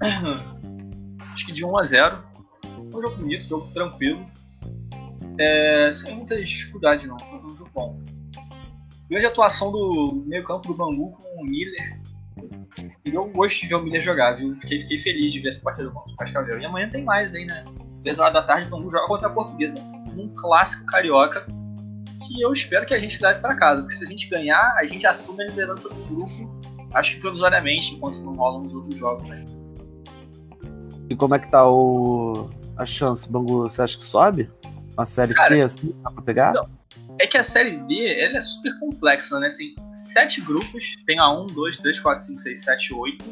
acho que de 1 a 0 Foi um jogo bonito, um jogo tranquilo é, sem muitas dificuldades não, foi um jogo bom. Grande atuação do meio campo do Bangu com o Miller. E eu gosto de ver o Miller jogar, viu? Fiquei, fiquei feliz de ver essa partida contra o Cascavel. E amanhã tem mais aí, né? 3 horas da tarde o Bangu joga contra a Portuguesa. Um clássico carioca que eu espero que a gente leve para casa. Porque se a gente ganhar, a gente assume a liderança do grupo, acho que provisoriamente, enquanto não rolam os outros jogos aí. E como é que tá o... a chance? Bangu, você acha que sobe? Uma série Cara, C assim, dá pra pegar? Não. É que a série D ela é super complexa, né? Tem sete grupos, tem a 1, 2, 3, 4, 5, 6, 7, 8.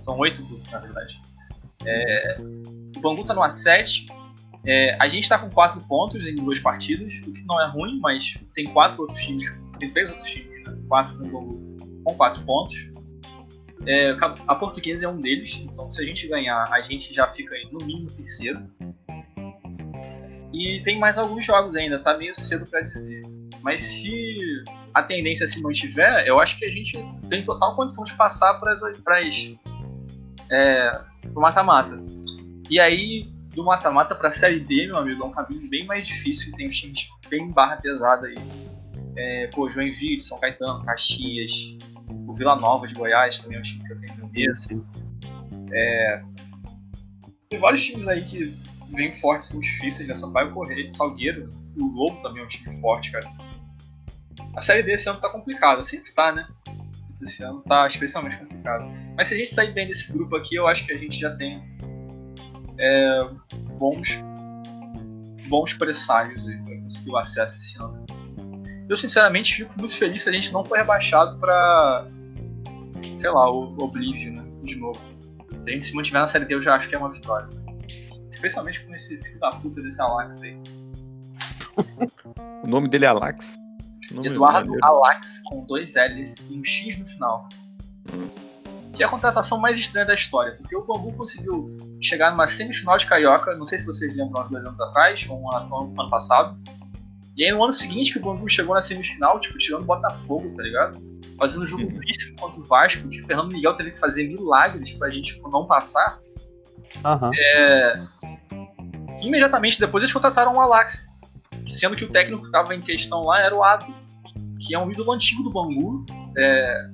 São oito grupos, na verdade. É, o Bangu tá no A7. É, a gente tá com quatro pontos em duas partidas, o que não é ruim, mas tem quatro outros times, tem três outros times, né? quatro com o Bangu com quatro pontos. É, a Portuguesa é um deles, então se a gente ganhar, a gente já fica no mínimo terceiro. E tem mais alguns jogos ainda, tá meio cedo para dizer. Mas se a tendência se mantiver, eu acho que a gente tem total condição de passar para é, o mata-mata. E aí, do mata-mata para a Série D, meu amigo, é um caminho bem mais difícil. Tem um time bem barra pesada aí. É, pô, Joinville, São Caetano, Caxias, o Vila Nova de Goiás também é um time que eu tenho medo. É, tem vários times aí que vem fortes, são difíceis, né? Sampaio Correia, Salgueiro, o Lobo também é um time forte, cara. A série desse ano tá complicada, sempre tá, né? Esse ano tá especialmente complicado. Mas se a gente sair bem desse grupo aqui, eu acho que a gente já tem é, bons, bons presságios aí pra conseguir o acesso esse ano. Eu sinceramente fico muito feliz se a gente não for rebaixado pra, sei lá, o Oblivion, né? De novo. Se a gente se mantiver na série D, eu já acho que é uma vitória. Especialmente com esse filho da puta desse Alax aí. o nome dele é Alax? Eduardo Alax, com dois L's e um X no final. Hum. Que é a contratação mais estranha da história, porque o Bambu conseguiu chegar numa semifinal de Carioca, não sei se vocês lembram, uns dois anos atrás, ou um ano, um ano passado. E aí no ano seguinte que o Bambu chegou na semifinal, tipo, tirando o Botafogo, tá ligado? Fazendo um jogo uhum. duríssimo contra o Vasco, que o Fernando Miguel teve que fazer milagres pra gente tipo, não passar. Uhum. É... Imediatamente depois eles contrataram o Alax, sendo que o técnico que estava em questão lá era o Ado, que é um ídolo antigo do Bangu. É...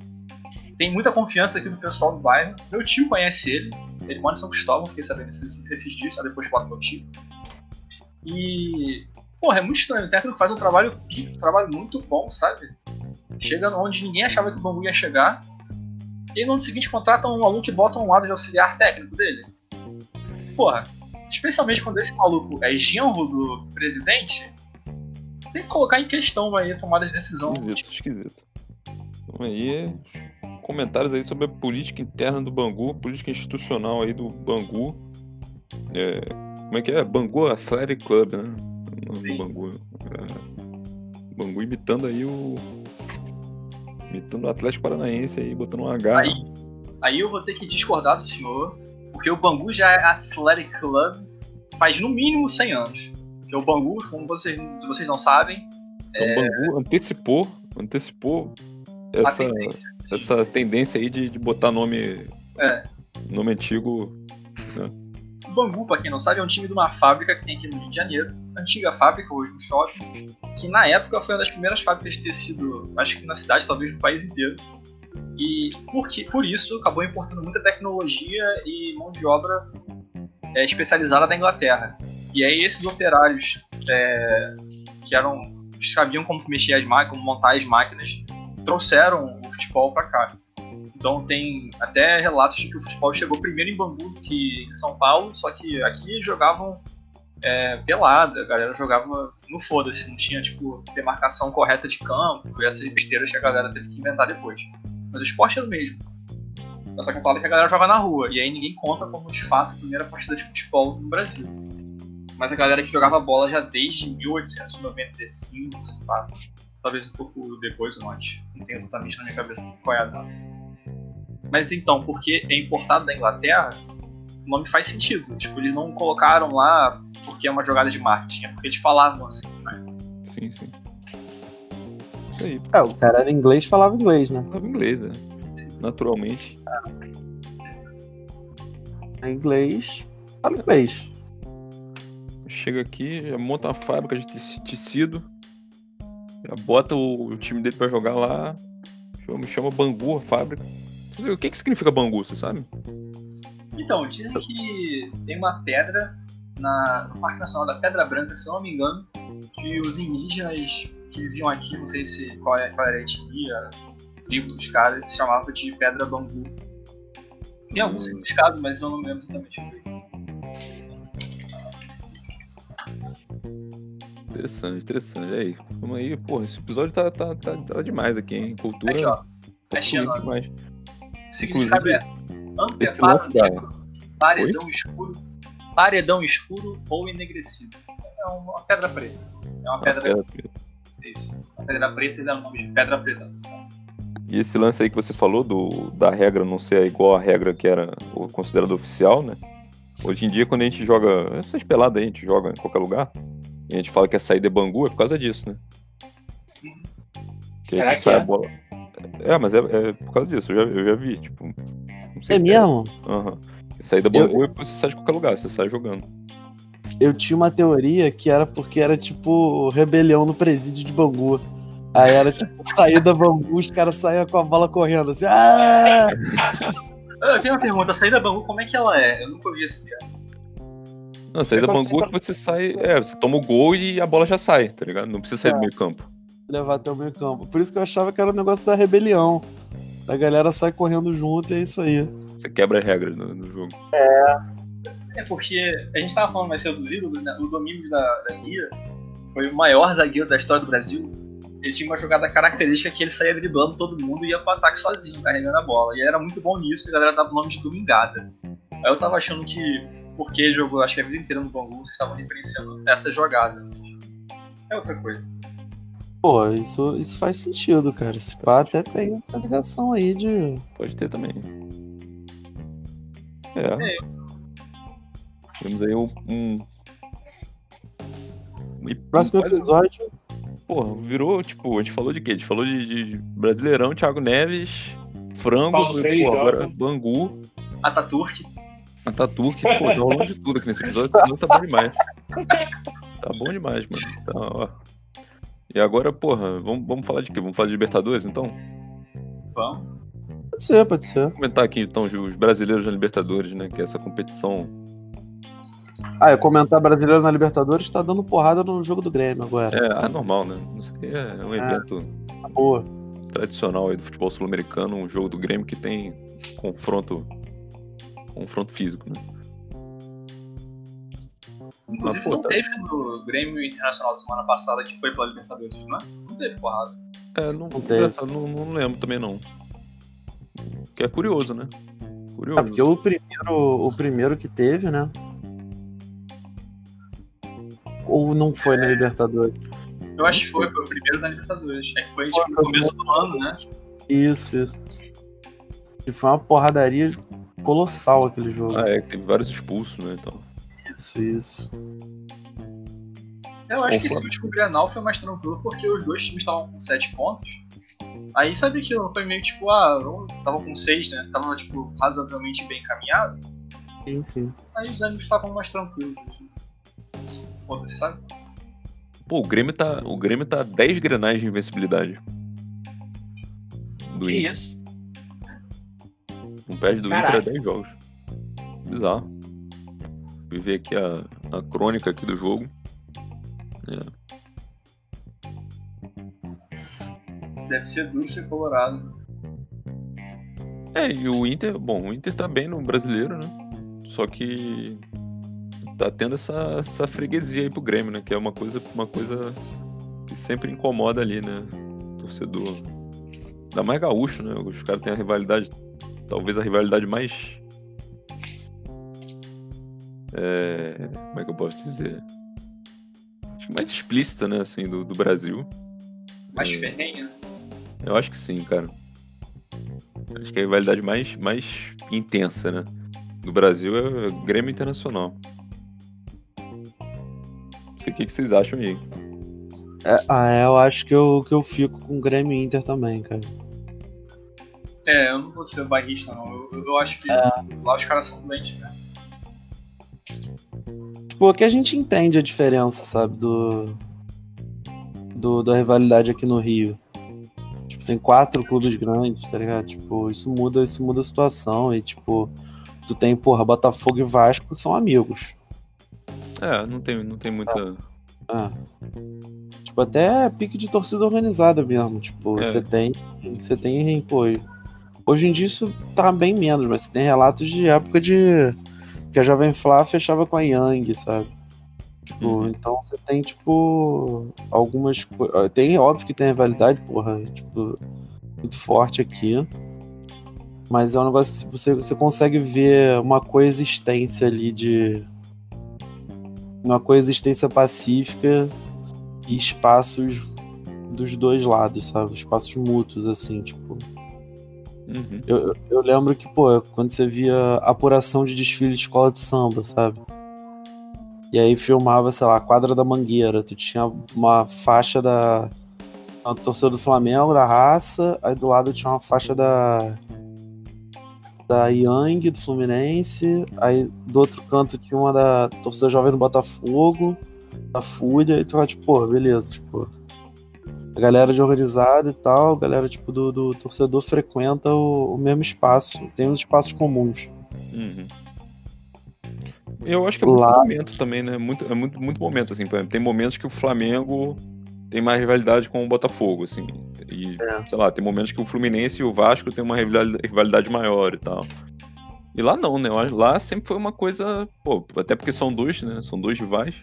Tem muita confiança aqui do pessoal do bairro. Meu tio conhece ele, ele mora em São Cristóvão, fiquei sabendo esses, esses dias, depois falo com meu tio. E. Porra, é muito estranho. O técnico faz um trabalho, um trabalho muito bom, sabe? Chega onde ninguém achava que o Bangu ia chegar. E no ano seguinte contratam um aluno que bota um lado de auxiliar técnico dele porra, especialmente quando esse maluco é genro do presidente, tem que colocar em questão aí a tomada de decisão. Esquisito, esquisito. Então aí, comentários aí sobre a política interna do Bangu, política institucional aí do Bangu. É, Como é que é? Bangu Athletic Club, né? O nome do Sim. Bangu. É. Bangu imitando aí o. Imitando o Atlético Paranaense aí, botando um H. Aí, aí eu vou ter que discordar do senhor, porque o Bangu já é Athletic Club faz no mínimo 100 anos. Porque o Bangu, como vocês, se vocês não sabem, Então o Bangu antecipou, antecipou essa, tendência. essa tendência aí de, de botar nome, É. nome antigo. O Bangu, pra quem não sabe, é um time de uma fábrica que tem aqui no Rio de Janeiro. Antiga fábrica, hoje um shopping. Que na época foi uma das primeiras fábricas de tecido, acho que na cidade, talvez no país inteiro. E por, que, por isso acabou importando muita tecnologia e mão de obra é, especializada da Inglaterra. E aí esses operários é, que eram sabiam como mexer as máquinas, como montar as máquinas, trouxeram o futebol para cá. Então tem até relatos de que o futebol chegou primeiro em Bangu que em São Paulo, só que aqui jogavam é, pelada, a galera jogava no foda-se, não tinha tipo demarcação correta de campo, e essas besteiras que a galera teve que inventar depois. Mas o esporte é o mesmo. Só que eu falo que a galera joga na rua, e aí ninguém conta como de fato a primeira partida de futebol no Brasil. Mas a galera que jogava bola já desde 1895, sei lá, talvez um pouco depois ou antes. Não tenho exatamente na minha cabeça qual é a data. Mas então, porque é importado da Inglaterra, o nome faz sentido. Tipo, eles não colocaram lá porque é uma jogada de marketing, é porque eles falavam assim, né? Sim, sim. Isso aí, É, o cara era inglês falava inglês, né? falava inglês, né? Naturalmente. É inglês, fala inglês. Chega aqui, já monta uma fábrica de teci- tecido, já bota o, o time dele pra jogar lá, chama, chama Bangu a fábrica. O que, que significa Bangu, você sabe? Então, dizem que tem uma pedra na, no Parque Nacional da Pedra Branca, se eu não me engano, que os indígenas que viviam aqui, não sei se qual, é, qual era a etnia, a tribo dos caras, se chamava de Pedra Bambu. Tem algum significado, mas eu não lembro exatamente o que. Interessante, interessante. E aí, vamos aí, porra, esse episódio tá, tá, tá, tá demais aqui, hein? Cultura. Aqui, ó. tá É Xenon. demais. O significado é anteparo negro, paredão escuro, paredão escuro ou enegrecido. É uma pedra preta. É uma pedra pedra preta. Pedra preta dá o nome de pedra preta. E esse lance aí que você falou do, da regra não ser igual à regra que era considerada oficial, né? Hoje em dia, quando a gente joga. Essas peladas aí, a gente joga em qualquer lugar. E a gente fala que a saída é Bangu, é por causa disso, né? Que Será que sai é? a bola. É, mas é, é por causa disso, eu já, eu já vi, tipo. Não sei É se mesmo? Aham. Saída Bangu é você sai de qualquer lugar, você sai jogando. Eu tinha uma teoria que era porque era tipo rebelião no presídio de Bangu. Aí era tipo saída Bangu, os caras saíam com a bola correndo assim. Ah! Ah, Eu tenho uma pergunta, a saída Bangu, como é que ela é? Eu nunca ouvi esse termo. Não, saída quando Bangu você é que você sai. É, você toma o gol e a bola já sai, tá ligado? Não precisa sair É. do meio campo. Levar até o meio campo. Por isso que eu achava que era o negócio da rebelião. A galera sai correndo junto e é isso aí. Você quebra as regras no, no jogo. É porque a gente tava falando mais cedo dos ídolos, né? O Domingos da, da Guia foi o maior zagueiro da história do Brasil. Ele tinha uma jogada característica que ele saía driblando todo mundo e ia pro ataque sozinho, carregando a bola. E ele era muito bom nisso e a galera dava o nome de Domingada. Aí eu tava achando que, porque ele jogou acho que a vida inteira no Bangu, vocês estavam referenciando essa jogada. É outra coisa. Pô, isso, isso faz sentido, cara. Esse pá até tem essa ligação aí de. Pode ter também. É. Temos aí um. um... E, Próximo episódio. Porra, virou, tipo, a gente falou de quê? A gente falou de, de Brasileirão, Thiago Neves, Frango, Paulo Freire, pô, agora. Bangu, Ataturk. Ataturk, pô, tá rolando de tudo aqui nesse episódio, episódio tá bom demais. Tá bom demais, mano. Tá, ó. E agora, porra, vamos, vamos falar de quê? Vamos falar de Libertadores, então? Vamos. Pode ser, pode ser. Vamos comentar aqui, então, os brasileiros na Libertadores, né? Que é essa competição Ah, eu comentar brasileiro na Libertadores tá dando porrada no jogo do Grêmio agora. É, ah, normal, né? Isso aqui é um É. evento Tá boa. tradicional aí do futebol sul-americano, um jogo do Grêmio que tem confronto confronto físico, né? Inclusive pô, não tá- teve no Grêmio Internacional semana passada que foi pela Libertadores, não é? Não teve porrada. É, não, Não teve. não, não lembro também não. Que é curioso, né? Curioso. É porque o primeiro, o primeiro que teve, né? Ou não foi na Libertadores? Eu acho que foi, foi o primeiro da Libertadores. É que foi tipo, no começo do ano, né? Isso, isso. E foi uma porradaria colossal aquele jogo. Ah, é, que teve vários expulsos, né? Então. Isso, isso. Eu acho Ou que esse último Grenal foi mais tranquilo porque os dois times estavam com 7 pontos. Aí sabe que foi meio tipo, ah, tava com 6, né? Tava tipo razoavelmente bem encaminhado. Sim, sim. Aí os ânimos estavam mais tranquilos. assim. Foda-se, sabe? Pô, o Grêmio tá. O Grêmio tá 10 grenais de invencibilidade. Do Que Inter. isso? Um perde do Caraca. Inter é 10 jogos. Bizarro. Fui ver aqui a, a crônica aqui do jogo. Deve ser duro ser colorado. É, e o Inter, bom, o Inter tá bem no brasileiro, né? Só que tá tendo essa, essa freguesia aí pro Grêmio, né? Que é uma coisa, uma coisa que sempre incomoda ali, né? O torcedor. Ainda mais gaúcho, né? Os caras têm a rivalidade, talvez a rivalidade mais. É, como é que eu posso dizer? Acho que mais explícita, né? Assim, do, do Brasil. Mais É. ferrenha. né? Eu acho que sim, cara. Acho que a rivalidade mais, mais intensa, né? Do Brasil é o Grêmio Internacional. Não sei o que, que vocês acham aí. É, ah, é, eu acho que eu, que eu fico com o Grêmio e Inter também, cara. É, eu não vou ser barrista, não. Eu, eu acho que lá os caras são doentes, né? Tipo, que a gente entende a diferença, sabe, do, do da rivalidade aqui no Rio. Tipo, tem quatro clubes grandes, tá ligado? Tipo, isso muda, isso muda a situação e tipo, tu tem, porra, Botafogo e Vasco são amigos. É, não tem, não tem muita. Ah. Tipo, até pique de torcida organizada mesmo. Tipo, É. você tem. Você tem, pô. Hoje em dia isso tá bem menos, mas você tem relatos de época de. Que a Jovem Flá fechava com a Yang, sabe? Tipo, Uhum. então você tem, tipo, algumas coisas. Tem, óbvio que tem rivalidade, porra, tipo, muito forte aqui. Mas é um negócio que você, você consegue ver uma coexistência ali de. Uma coexistência pacífica e espaços dos dois lados, sabe? Espaços mútuos, assim, tipo. Uhum. Eu, eu- lembro que, pô, quando você via apuração de desfile de escola de samba, sabe? E aí filmava, sei lá, a quadra da Mangueira. Tu tinha uma faixa da. A torcida do Flamengo, da raça, aí do lado tinha uma faixa da. Da Yang, do Fluminense, aí do outro canto tinha uma da torcida jovem do Botafogo, da Fúria, e tu lá, tipo, pô, beleza, tipo. A galera de organizada e tal, a galera tipo do, do torcedor frequenta o, o mesmo espaço, tem os espaços comuns. Uhum. Eu acho que é muito Lá- momento também, né? Muito, é muito, muito momento, assim. por exemplo, Tem momentos que o Flamengo tem mais rivalidade com o Botafogo, assim. E, É. sei lá, tem momentos que o Fluminense e o Vasco tem uma rivalidade, maior e tal. E lá não, né? Lá sempre foi uma coisa. Pô, até porque são dois, né? São dois rivais.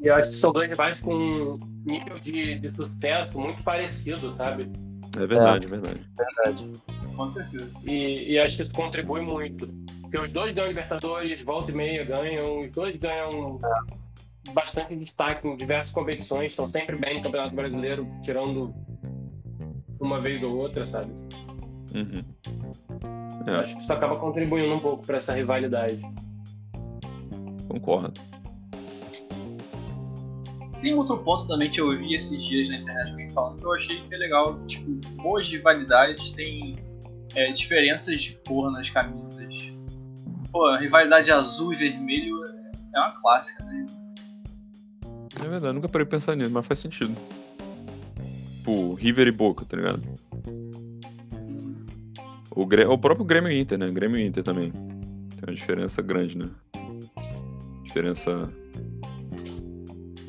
E eu acho que são dois rivais com um nível de, de sucesso muito parecido, sabe? É verdade, é verdade. Verdade. Com certeza. E, e acho que isso contribui muito. Porque os dois ganham Libertadores, volta e meia ganham, os dois ganham bastante destaque em diversas competições, estão sempre bem no Campeonato Brasileiro, tirando uma vez ou outra, sabe? Uhum. Eu É, acho que isso acaba contribuindo um pouco para essa rivalidade. concordo. Tem outro ponto também que eu vi esses dias na internet alguém falando que eu achei que é legal. Tipo, boas rivalidades têm é, diferenças de cor nas camisas. Pô, a rivalidade azul e vermelho é uma clássica, né? É verdade, nunca parei pra pensar nisso, mas faz sentido. Tipo, River e Boca, tá ligado? O, o próprio Grêmio e Inter, né? Grêmio e Inter também. Tem uma diferença grande, né? Diferença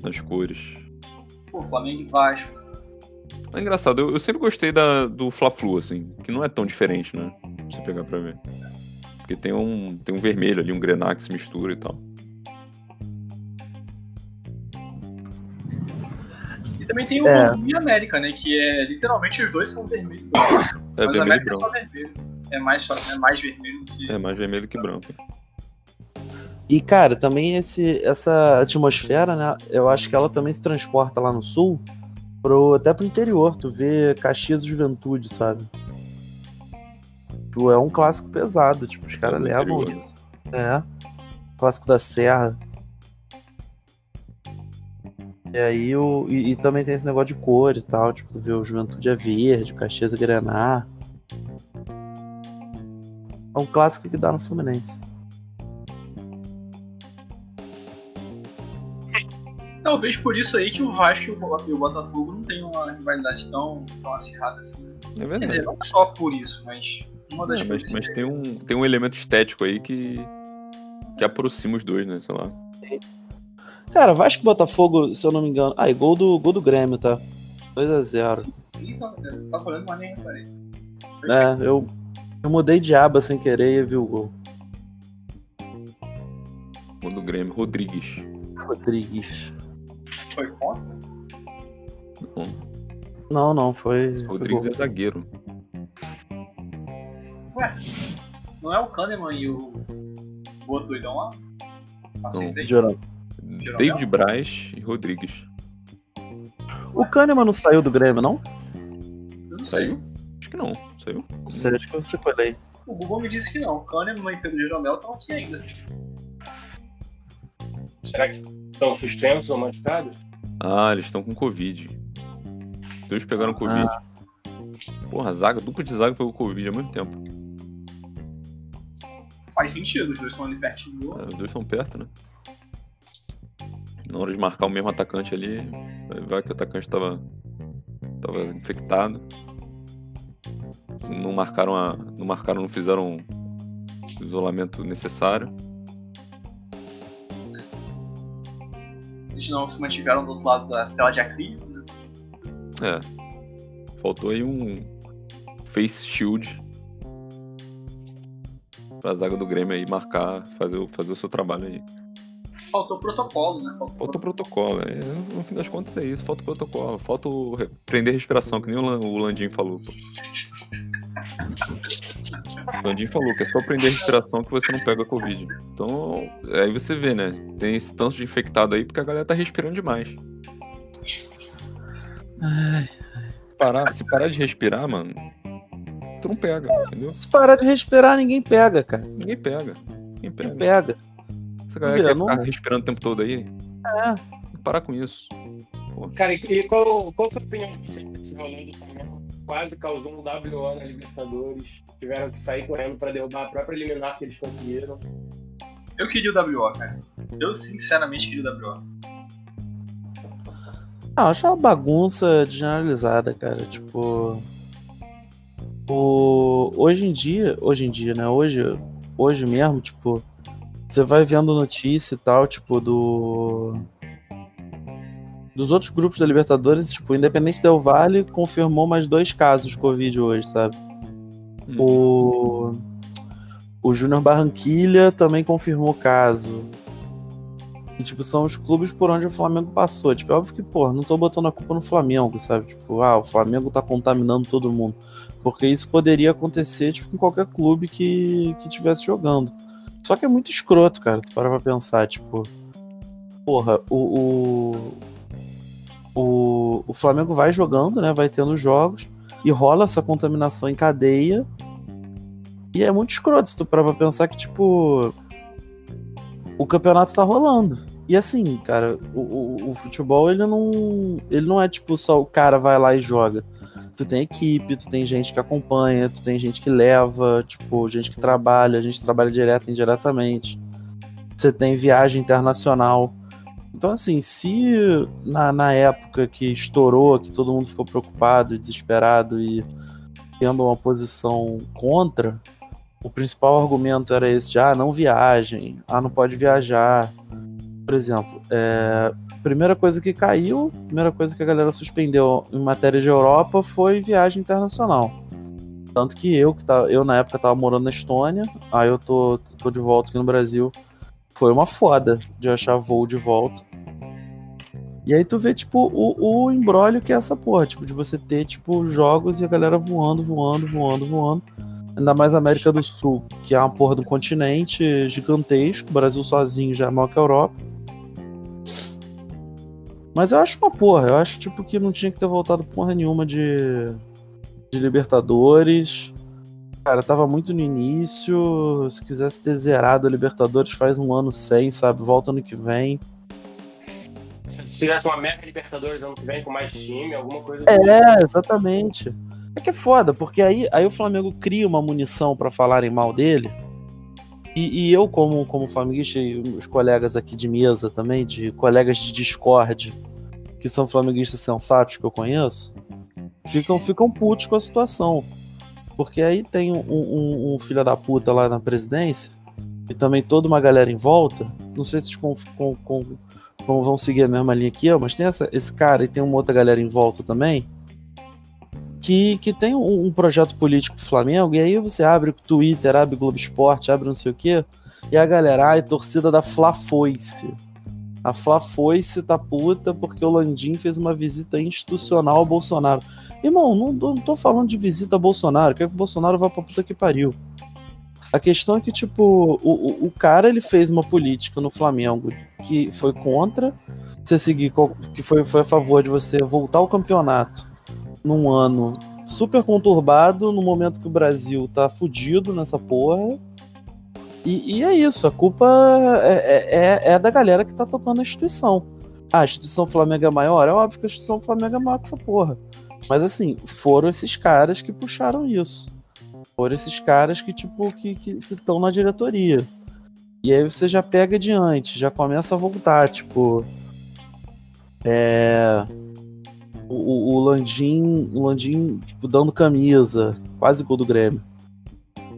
nas cores. Pô, Flamengo e Vasco. É engraçado, eu, eu sempre gostei da, do Fla-Flu, assim, que não é tão diferente, né? Se você pegar pra ver. Porque tem um, tem um vermelho ali, um grená que se mistura e tal. Também tem o É. Bangu e América, né? Que é literalmente os dois são vermelhos. É Mas vermelho e América é só vermelho. É mais, só, é mais vermelho que. É mais vermelho que branco. E, cara, também esse, essa atmosfera, né? Eu acho que ela também se transporta lá no sul, pro, até pro interior. Tu vê Caxias Juventude, sabe? Tipo, é um clássico pesado. Tipo, os caras levam interior. isso. É. Clássico da Serra. E aí o. E, e também tem esse negócio de cor e tal. Tipo, tu vê o Juventude é verde, o Caxias é grenar. É um clássico que dá no Fluminense. Talvez por isso aí que o Vasco e o Bo- o Botafogo não tenham uma rivalidade tão, tão acirrada assim. É Quer verdade. dizer, não só por isso, mas uma das É, mas, coisas. mas tem, um, tem um elemento estético aí que, que aproxima os dois, né? Sei lá. Cara, Vasco Botafogo, se eu não me engano. Ah, e gol do, gol do Grêmio, tá? 2x0. Ih, tá, tá falando, mas nem reparei. É, eu, eu mudei de aba sem querer e vi o gol. O do Grêmio, Rodrigues. Rodrigues. Foi contra? Não, não, foi. foi Rodrigues gol. é zagueiro. Ué, não é o Kahneman e o, o outro doidão lá? Acertei. Jorão. David Braz e Rodrigues. O Kahneman não saiu do Grêmio, não? Não. Saiu? Acho que não. Saiu? Não sei, acho que eu sequelei. O Google me disse que não. O Kahneman e Pedro Jeromel estão aqui ainda. Será que estão suspensos ou machucados? Ah, eles estão com Covid. Dois pegaram Covid. Porra, zaga, dupla de zaga pegou Covid há muito tempo. Faz sentido, os dois estão ali pertinho do É, os dois estão perto, né? Na hora de marcar o mesmo atacante ali, vai que o atacante tava, tava infectado. Não marcaram a. Não marcaram, não fizeram o isolamento necessário. Eles não se mantiveram do outro lado da tela de acrílico, né? É. Faltou aí um face shield pra zaga do Grêmio aí marcar, fazer, fazer o seu trabalho aí. Faltou protocolo, né? Faltou Falta o protocolo, é, no fim das contas é isso, falta o protocolo, falta prender respiração, que nem o, Lan- o Landim falou. Pô. O Landim falou que é só prender respiração que você não pega a Covid. Então, aí você vê, né? Tem esse tanto de infectado aí porque a galera tá respirando demais. Parar, se parar de respirar, mano, tu não pega, entendeu? Se parar de respirar, ninguém pega, cara. Ninguém pega. Ninguém pega. Ninguém pega. Essa galera Vê, quer não- ficar respirando o tempo todo aí. É. Parar com isso. Cara, e, qual, qual foi a opinião de vocês desse rolê do Flamengo? Quase causou um WO na Libertadores. Tiveram que sair correndo pra derrubar a própria eliminar que eles conseguiram. Eu queria o WO, cara. Eu sinceramente queria o WO. Ah, eu acho uma bagunça generalizada, cara. Tipo. O... Hoje em dia, hoje em dia, né? Hoje, hoje mesmo, tipo, você vai vendo notícia e tal, tipo, do. Dos outros grupos da Libertadores, tipo, o Independente Del Vale confirmou mais dois casos de Covid hoje, sabe? O. O Júnior Barranquilha também confirmou o caso. E, tipo, são os clubes por onde o Flamengo passou. Tipo, é óbvio que, pô, não tô botando a culpa no Flamengo, sabe? Tipo, ah, o Flamengo tá contaminando todo mundo. Porque isso poderia acontecer, tipo, com qualquer clube que, que tivesse jogando. Só que é muito escroto, cara. Tu para pra pensar, tipo. Porra, o. O, o, o Flamengo vai jogando, né? Vai tendo jogos. E rola essa contaminação em cadeia. E é muito escroto se tu parar pra pensar que, tipo. O campeonato tá rolando. E assim, cara, o, o, o futebol ele não. Ele não é tipo só o cara vai lá e joga. Tu tem equipe, tu tem gente que acompanha, tu tem gente que leva, tipo, gente que trabalha, a gente trabalha direto e indiretamente. Você tem viagem internacional. Então, assim, se na, na época que estourou, que todo mundo ficou preocupado, desesperado e tendo uma posição contra, o principal argumento era esse de, ah, não viagem, ah, não pode viajar. Por exemplo, é, primeira coisa que caiu, primeira coisa que a galera suspendeu em matéria de Europa foi viagem internacional. Tanto que eu, que tá, eu na época tava morando na Estônia, aí eu tô, tô de volta aqui no Brasil. Foi uma foda de achar voo de volta. E aí tu vê, tipo, o, o embrólio que é essa porra, tipo, de você ter, tipo, jogos e a galera voando, voando, voando, voando. Ainda mais a América do Sul, que é uma porra do continente gigantesco. O Brasil sozinho já é maior que a Europa. Mas eu acho uma porra. Eu acho tipo que não tinha que ter voltado porra nenhuma de, de Libertadores. Cara, tava muito no início. Se quisesse ter zerado a Libertadores, faz um ano sem, sabe? Volta ano que vem. Se tivesse uma mega Libertadores ano que vem com mais time, alguma coisa. É, exatamente. É que é foda, porque aí, aí o Flamengo cria uma munição para falarem mal dele. E, e, eu, como, como flamenguista, e os colegas aqui de mesa também, de colegas de Discord, que são flamenguistas sensatos que eu conheço, ficam, ficam putos com a situação. Porque aí tem um, um, um filho da puta lá na presidência e também toda uma galera em volta. Não sei se com, com, com, com vão seguir a mesma linha que eu, mas tem essa, esse cara e tem uma outra galera em volta também. Que, que tem um, um projeto político Flamengo, e aí você abre o Twitter, abre o Globo Esporte, abre não sei o quê, e a galera, ai, torcida da Fla Foice. A Fla Foice tá puta porque o Landim fez uma visita institucional ao Bolsonaro. Irmão, não, não tô falando de visita a Bolsonaro, quero que o Bolsonaro vá pra puta que pariu. A questão é que, tipo, o, o cara ele fez uma política no Flamengo que foi contra você seguir, que foi, foi a favor de você voltar ao campeonato num ano super conturbado, no momento que o Brasil tá fudido nessa porra. E, e é isso, a culpa é, é, é, da galera que tá tocando a instituição. Ah, a instituição Flamengo é maior? É óbvio que a instituição Flamengo é maior que essa porra. Mas assim, foram esses caras que puxaram isso. Foram esses caras que, tipo, que estão na diretoria. E aí você já pega adiante, já começa a voltar, tipo. É. O, o Landim, o Landim, tipo, dando camisa, quase gol do Grêmio.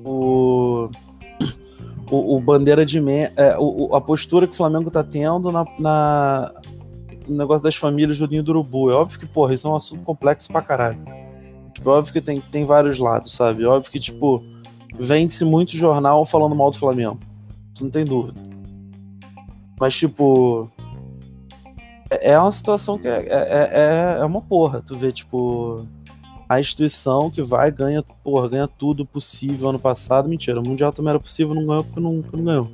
O, o, o Bandeira de me, é, o, a postura que o Flamengo tá tendo na, na, o negócio das famílias do Ninho do Urubu. É óbvio que, porra, isso é um assunto complexo pra caralho. Tipo, é óbvio que tem, tem vários lados, sabe? É óbvio que, tipo, vende-se muito jornal falando mal do Flamengo. Isso não tem dúvida. Mas, tipo. É, é uma situação que é, é, é, é uma porra. Tu vê, tipo. A instituição que vai, ganha, porra, ganha tudo possível ano passado. Mentira, o Mundial também era possível, não ganhou porque não, não ganhou.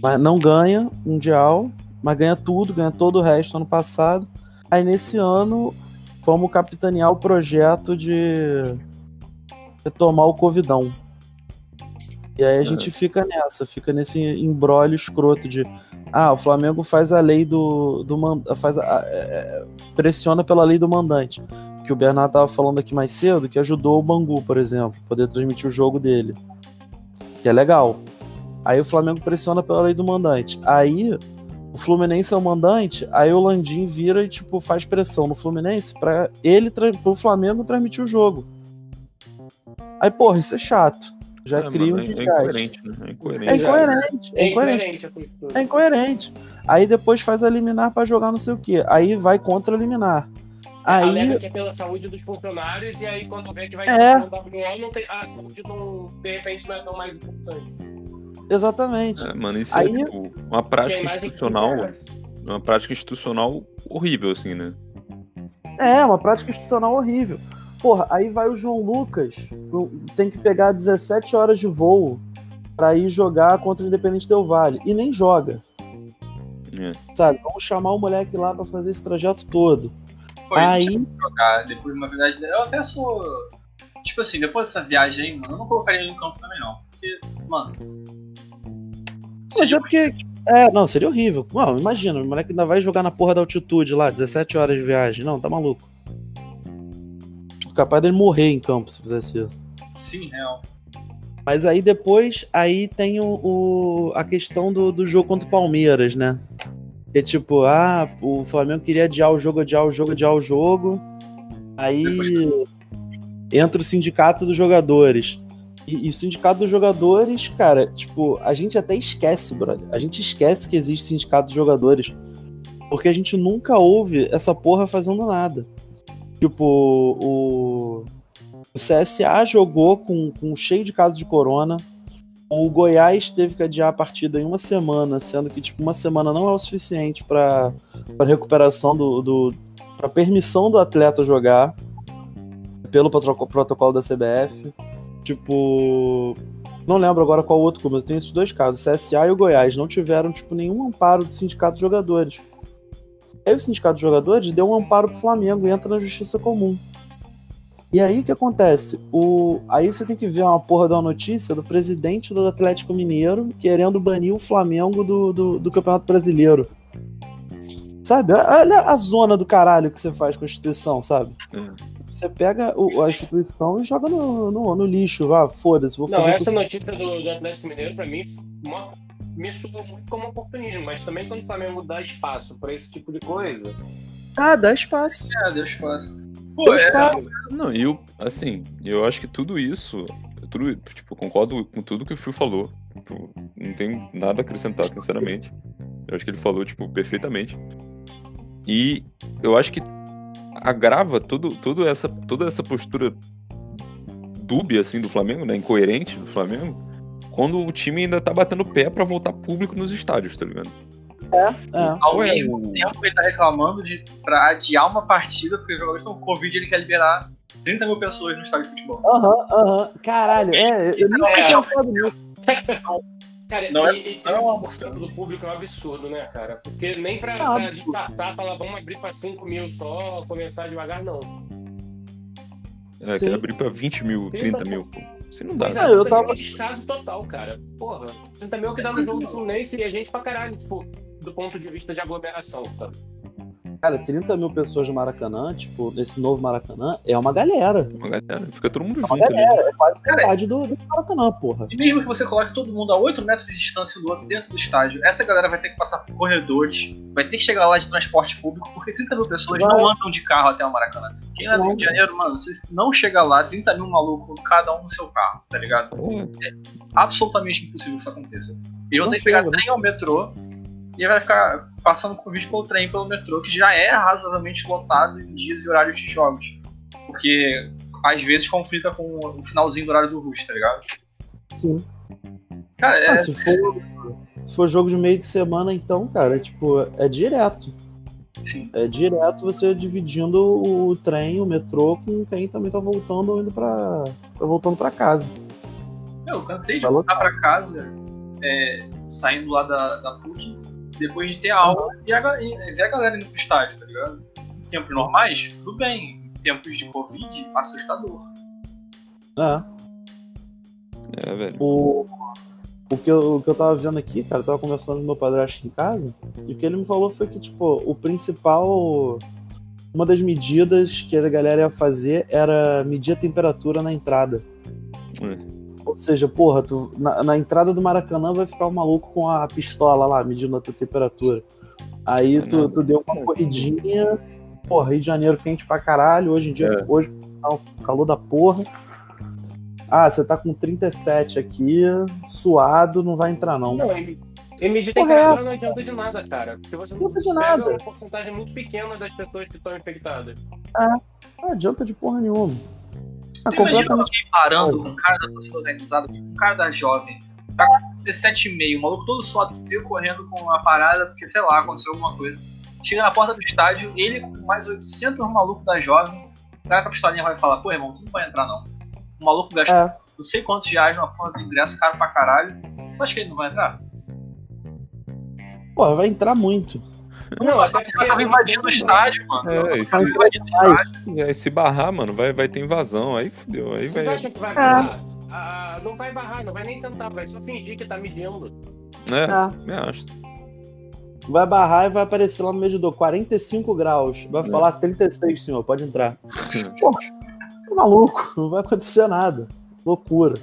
Mas não ganha Mundial, mas ganha tudo, ganha todo o resto ano passado. Aí nesse ano, fomos capitanear o projeto de retomar o Covidão. E aí a é. gente fica nessa, fica nesse embrólio escroto de ah, o Flamengo faz a lei do, do faz a, é, pressiona pela lei do mandante, que o Bernardo tava falando aqui mais cedo, que ajudou o Bangu, por exemplo, poder transmitir o jogo dele. Que é legal. Aí o Flamengo pressiona pela lei do mandante. Aí o Fluminense é o mandante, aí o Landim vira e tipo faz pressão no Fluminense para ele pro Flamengo transmitir o jogo. Aí, porra, isso é chato. Já é, cria um é, é incoerente, né? É incoerente. É incoerente. É incoerente. É incoerente. Aí depois faz a liminar para jogar não sei o quê. Aí vai contra a liminar. Aí... Alega que é pela saúde dos funcionários e aí quando vê que vai é. WO, não tem, a saúde não, de repente não é tão mais importante. Exatamente. É, mano, isso é, Aí... é tipo, uma prática institucional. Uma prática institucional horrível, assim, né? É, uma prática institucional horrível. Porra, aí vai o João Lucas, tem que pegar 17 horas de voo para ir jogar contra o Independente Del Vale. E nem joga. É. Sabe? Vamos chamar o moleque lá para fazer esse trajeto todo. Pô, aí. Jogar depois, na verdade, eu até sou. Tipo assim, depois dessa viagem aí, mano, eu não colocaria ele no campo também, não. Porque, mano, mas é porque. É, não, seria horrível. Não, imagina, o moleque ainda vai jogar na porra da altitude lá, 17 horas de viagem. Não, tá maluco. Capaz dele morrer em campo se fizesse isso. Sim, real. Mas aí depois, aí tem o, o, a questão do, do jogo contra o Palmeiras, né? É tipo, ah, o Flamengo queria adiar o jogo, adiar o jogo, adiar o jogo. Aí entra o sindicato dos jogadores. E, e o sindicato dos jogadores, cara, tipo, a gente até esquece, brother. A gente esquece que existe sindicato dos jogadores. Porque a gente nunca ouve essa porra fazendo nada. Tipo, o, o CSA jogou com, com cheio de casos de corona. O Goiás teve que adiar a partida em uma semana, sendo que tipo uma semana não é o suficiente para recuperação do, do para permissão do atleta jogar pelo protocolo da CBF. Tipo. Não lembro agora qual outro clube, mas tem esses dois casos. O CSA e o Goiás não tiveram, tipo, nenhum amparo do sindicato de jogadores. Aí o sindicato de jogadores deu um amparo pro Flamengo e entra na justiça comum. E aí o que acontece? O... Aí você tem que ver uma porra de uma notícia do presidente do Atlético Mineiro querendo banir o Flamengo do, do, do Campeonato Brasileiro. Sabe? Olha a zona do caralho que você faz com a instituição, sabe? É. Você pega o- a instituição e joga no, no, no lixo. Ah, foda-se, vou Não, essa notícia do, do Atlético Mineiro, pra mim, uma- me soou muito como oportunismo, mas também quando o Flamengo dá espaço pra esse tipo de coisa. Ah, dá espaço. É, Deus faça. Pô, Tem é, espaço. Não, e eu, assim, eu acho que tudo isso, tudo, tipo, concordo com tudo que o Phil falou. Tipo, não tenho nada a acrescentar, sinceramente. Eu acho que ele falou, tipo, perfeitamente. E eu acho que agrava tudo, tudo essa, toda essa postura dúbia, assim, do Flamengo, né, incoerente do Flamengo, quando o time ainda tá batendo pé pra voltar público nos estádios, tá ligado? É. Ao Ué, mesmo tempo, ele tá reclamando de, pra adiar uma partida, porque os jogadores estão com Covid e ele quer liberar 30 mil pessoas no estádio de futebol. Aham, aham. Caralho, é, eu nem tinha É. pensado nisso. Cara, Não é- e, e não é um 30% do público é um absurdo, né, cara? Porque nem pra, É pra descartar, falar, vamos abrir pra 5 mil só, começar devagar, não. É, quer abrir pra 20 mil, 30 mil, pô. Assim não dá. Né? é, eu pra mim tava- É um descaso total, cara. Porra, 30 mil que dá no jogo do Fluminense e a gente pra caralho, tipo, do ponto de vista de aglomeração, tá? Cara, 30 mil pessoas no Maracanã, tipo, nesse novo Maracanã, é uma galera. Uma galera, fica todo mundo É uma junto ali. galera, é quase Cara, metade do, do Maracanã, porra. E mesmo que você coloque todo mundo a 8 metros de distância do outro dentro do estádio, essa galera vai ter que passar por corredores, vai ter que chegar lá de transporte público, porque 30 mil pessoas Vai. não andam de carro até o Maracanã. Quem lá no Rio de Janeiro, mano, vocês não chega lá, 30 mil malucos, cada um no seu carro, tá ligado? Pô, absolutamente impossível que isso aconteça. Não ter que pegar trem ao metrô e vai ficar passando convite pelo trem pelo metrô, que já é razoavelmente lotado em dias e horários de jogos. Porque às vezes conflita com o finalzinho do horário do Rush, tá ligado? Sim. Cara, é, Ah, se, for, se for jogo de meio de semana, então, cara, é, tipo, é direto. sim. É direto você dividindo o trem, o metrô, com quem também tá voltando ou indo pra. tá voltando pra casa. Eu cansei de Tá voltar pra casa é, saindo lá da, da PUC depois de ter aula e, a, e ver a galera indo pro estádio, tá ligado? Em tempos normais, tudo bem. Em tempos de Covid, assustador. É. é, velho. O, o, que eu, o que eu tava vendo aqui, cara, eu tava conversando com meu padrasto em casa, e o que ele me falou foi que, tipo, o principal. Uma das medidas que a galera ia fazer era medir a temperatura na entrada. É. Ou seja, porra, tu, na, na entrada do Maracanã vai ficar o maluco com a pistola lá, medindo a tua temperatura. Aí É tu, nada. tu deu uma corridinha, porra, Rio de Janeiro quente pra caralho, hoje em dia, É. hoje, sinal, calor da porra. Ah, você tá com 37 aqui, suado, não vai entrar não. Não, e, e medir Correto. temperatura não adianta de nada, cara. Porque você Não adianta de nada. uma porcentagem muito pequena das pessoas que estão infectadas. Não adianta de porra nenhuma. Ah, imagina completamente. alguém parando com um cara da torcida organizada, tipo, um cara da jovem, tá com 17,5, o maluco todo suado que veio correndo com a parada, porque sei lá, aconteceu alguma coisa. Chega na porta do estádio, ele com mais 800 malucos da jovem, o cara com a pistolinha vai falar: pô, irmão, tu não vai entrar não. O maluco gastou É, não sei quantos reais numa porra do ingresso, caro pra caralho. Tu acha que ele não vai entrar? porra, vai entrar muito. Não, Mas ele tava invadindo o estádio, mano. É, e se, é, se barrar, mano, vai, vai ter invasão. Aí fudeu. Aí Vocês vai. acham que vai barrar? Ah, não vai barrar, não vai nem tentar, vai só fingir que tá medindo. É, Ah, me acho. vai barrar e vai aparecer lá no medidor, 45 graus. Vai É. falar 36, senhor, pode entrar. Porra, tá maluco, não vai acontecer nada. Loucura.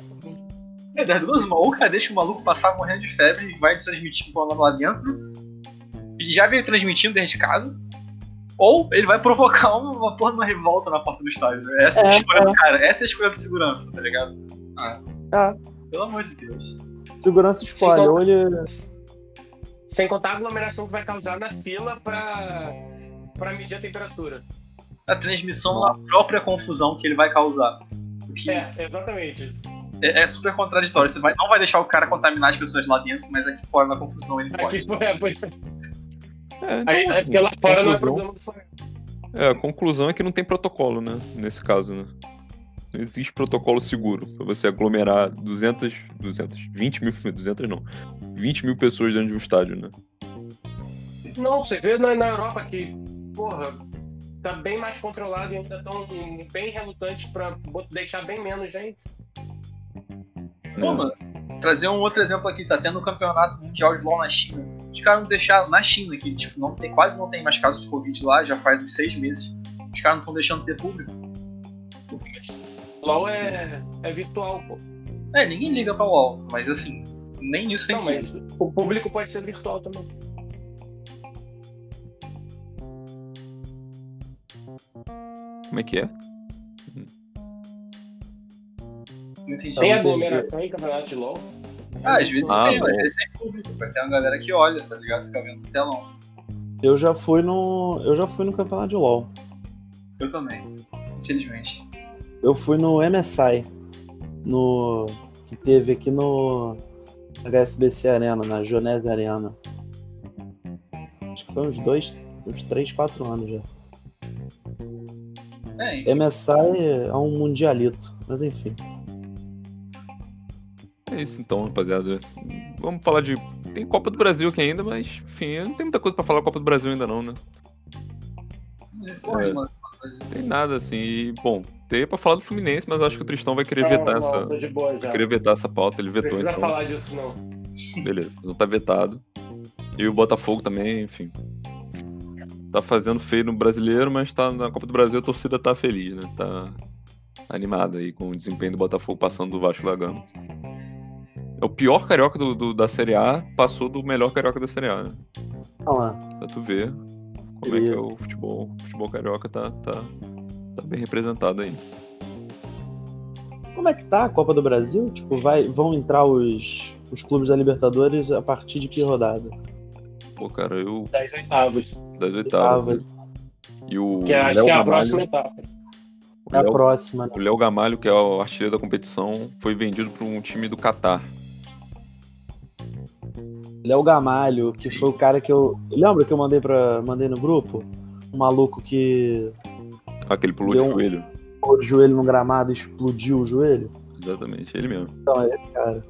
É, das duas, uma, ou cara deixa o maluco passar morrendo de febre e vai transmitir com lá dentro. Ele já veio transmitindo dentro de casa. Ou ele vai provocar uma, porra de uma revolta na porta do estádio. Essa é, a É, escolha é. do cara, essa é a escolha do segurança, tá ligado? Ah, Ah, pelo amor de Deus. segurança escolhe, ou ele. Sem contar a aglomeração que vai causar na fila pra, pra medir a temperatura. A transmissão Nossa. na própria confusão que ele vai causar. É, exatamente. é, é super contraditório. Você vai, não vai deixar o cara contaminar as pessoas lá dentro, mas aqui fora na confusão ele pode. Aqui, é, pois é. É, Aí, é porque lá fora não é problema do Flamengo. é, a conclusão é que não tem protocolo, né? Nesse caso, né? Não existe protocolo seguro para você aglomerar 200, 200, 20 mil, 200 não, 20 mil pessoas dentro de um estádio, né? Não, você vê na, na Europa que, porra, tá bem mais controlado e ainda estão bem relutantes para deixar bem menos gente. Pô, mano, trazer um outro exemplo aqui, tá tendo um campeonato mundial de LoL na China. Os caras não deixaram na China, que tipo, não tem, quase não tem mais casos de Covid lá, já faz uns seis meses. Os caras não estão deixando ter público. LoL é, é virtual, pô. É, ninguém liga pra LoL, mas assim, nem isso tem Não, mas o público pode ser virtual também. Como é que é? Tem Não, aglomeração em campeonato de LoL? Ah, às vezes Ah, tem, mas vezes tem público, vai ter uma galera que olha, tá ligado? Fica vendo no telão. Eu já fui no. Eu já fui no campeonato de LOL. Eu também, infelizmente. Eu fui no MSI. No. Que teve aqui no HSBC Arena, na Jonese Arena. Acho que foi uns dois, uns três, quatro anos já. É. MSI é um mundialito, mas enfim. Isso então, rapaziada. Vamos falar de. Tem Copa do Brasil aqui ainda, mas, enfim, não tem muita coisa pra falar da Copa do Brasil ainda não, né? É. Não tem nada assim. E, bom, tem pra falar do Fluminense, mas acho que o Tristão vai querer Não, vetar não, essa. tô de boa já. Vai querer vetar essa pauta, ele Não vetou precisa então. falar disso, não. Beleza, não tá vetado. E o Botafogo também, enfim. Tá fazendo feio no brasileiro, mas tá na Copa do Brasil a torcida tá feliz, né? Tá animada aí com o desempenho do Botafogo passando do Vasco da Gama. É o pior carioca do, do- da Série A, passou do melhor carioca da Série A, né? Olha lá. Pra tu ver como é que é o futebol. O futebol carioca tá, tá, tá bem representado aí. Como é que tá a Copa do Brasil? Tipo, vai, vão entrar os, os clubes da Libertadores a partir de que rodada? Pô, cara, eu. Das oitavas. Das oitavas. E o Que acho Léo que é a Gamalho- próxima etapa. o É a Léo- próxima, né? O Léo Gamalho, que é o artilheiro da competição, foi vendido para um time do Catar. Léo Gamalho, que foi o cara que eu. Lembra que eu mandei para mandei no grupo? Um maluco que Ah, que ele pulou de um- joelho. pôs o joelho no gramado e explodiu o joelho. Exatamente, ele mesmo. Então, é esse cara.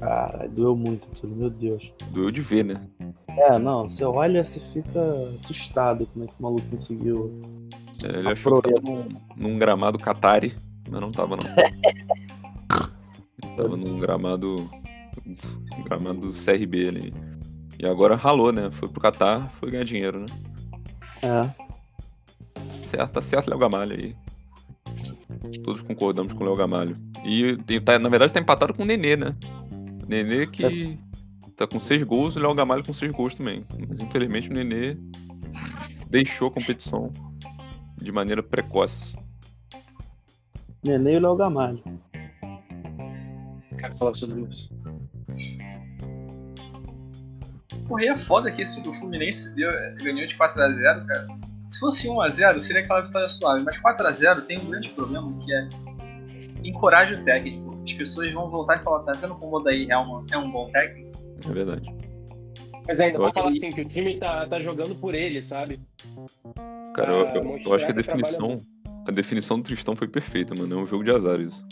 Caralho, doeu muito aquilo, meu Deus. Doeu de ver, né? É, não, você olha, você fica assustado como é que o maluco conseguiu. É, Ele achou que tava num, num gramado Qatari, mas não tava não. Ele tava num gramado. Gramado CRB ali. E agora ralou, né? Foi pro Catar, foi ganhar dinheiro, né? É. Certo, tá certo, Léo Gamalho aí. Todos concordamos com o Léo Gamalho. E tem- tá- na verdade tá empatado com o Nenê, né? O Nenê que tá com seis gols e o Léo Gamalho com seis gols também. Mas infelizmente o Nenê deixou a competição de maneira precoce. Nenê e o Léo Gamalho. Quero falar sobre isso. E é foda que esse, o Fluminense deu, ganhou de 4x0, cara. Se fosse 1x0, seria aquela vitória suave. Mas 4x0 tem um grande problema que é encoraja o técnico. As pessoas vão voltar e falar, tá vendo como o Odair é um, é um bom técnico? É verdade. Mas ainda vou falar assim, que o time tá, tá jogando por ele, sabe? Cara, eu, Ah, eu- eu mostrar acho que a trabalha definição. A definição do Tristão foi perfeita, mano. É um jogo de azar isso.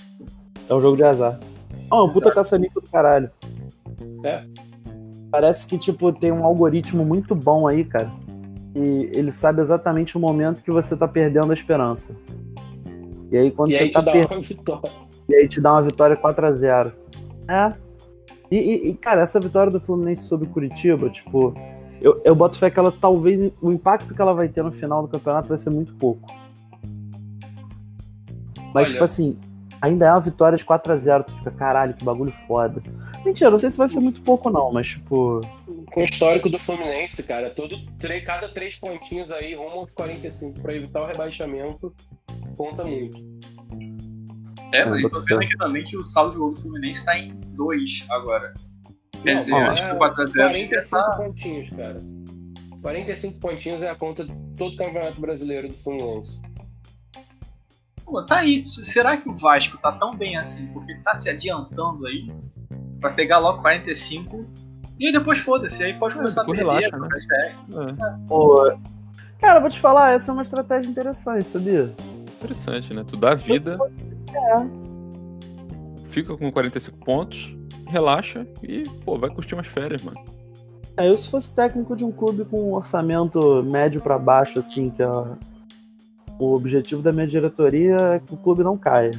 É um jogo de azar. Ah, é um puta caça-níquel do caralho. É. Parece que, tipo, tem um algoritmo muito bom aí, cara. E ele sabe exatamente o momento que você tá perdendo a esperança. E aí, quando e você aí tá perdendo. E aí te dá uma vitória 4x0. É. E, e- e, cara, essa vitória do Fluminense sobre o Curitiba, tipo, eu, eu boto fé que ela talvez. O impacto que ela vai ter no final do campeonato vai ser muito pouco. Mas, Olha. tipo assim, ainda é uma vitória de 4x0. Tu fica, caralho, que bagulho foda. Mentira, não sei se vai ser muito pouco, não, mas, tipo. Com o histórico do Fluminense, cara, todo, tre- cada três pontinhos aí rumo aos 45 pra evitar o rebaixamento, conta muito. É, É, mas eu tô vendo aqui também que o saldo de gol do Fluminense tá em 2 agora. Quer Não, dizer, acho que é o 4x0 já 45 tá. pontinhos, cara. 45 pontinhos é a conta de todo o campeonato brasileiro do Fluminense. Pô, tá aí. Será que o Vasco tá tão bem assim? Porque ele tá se adiantando aí pra pegar logo 45 e aí depois foda-se. Aí pode começar a perder. relaxa, né? técnico. É, Pô. Cara, vou te falar, essa é uma estratégia interessante, sabia? interessante, né? Tu dá vida. É. Fica com 45 pontos, relaxa e, pô, vai curtir umas férias, mano. É, eu se fosse técnico de um clube com um orçamento médio para baixo, assim, que é o objetivo da minha diretoria é que o clube não caia.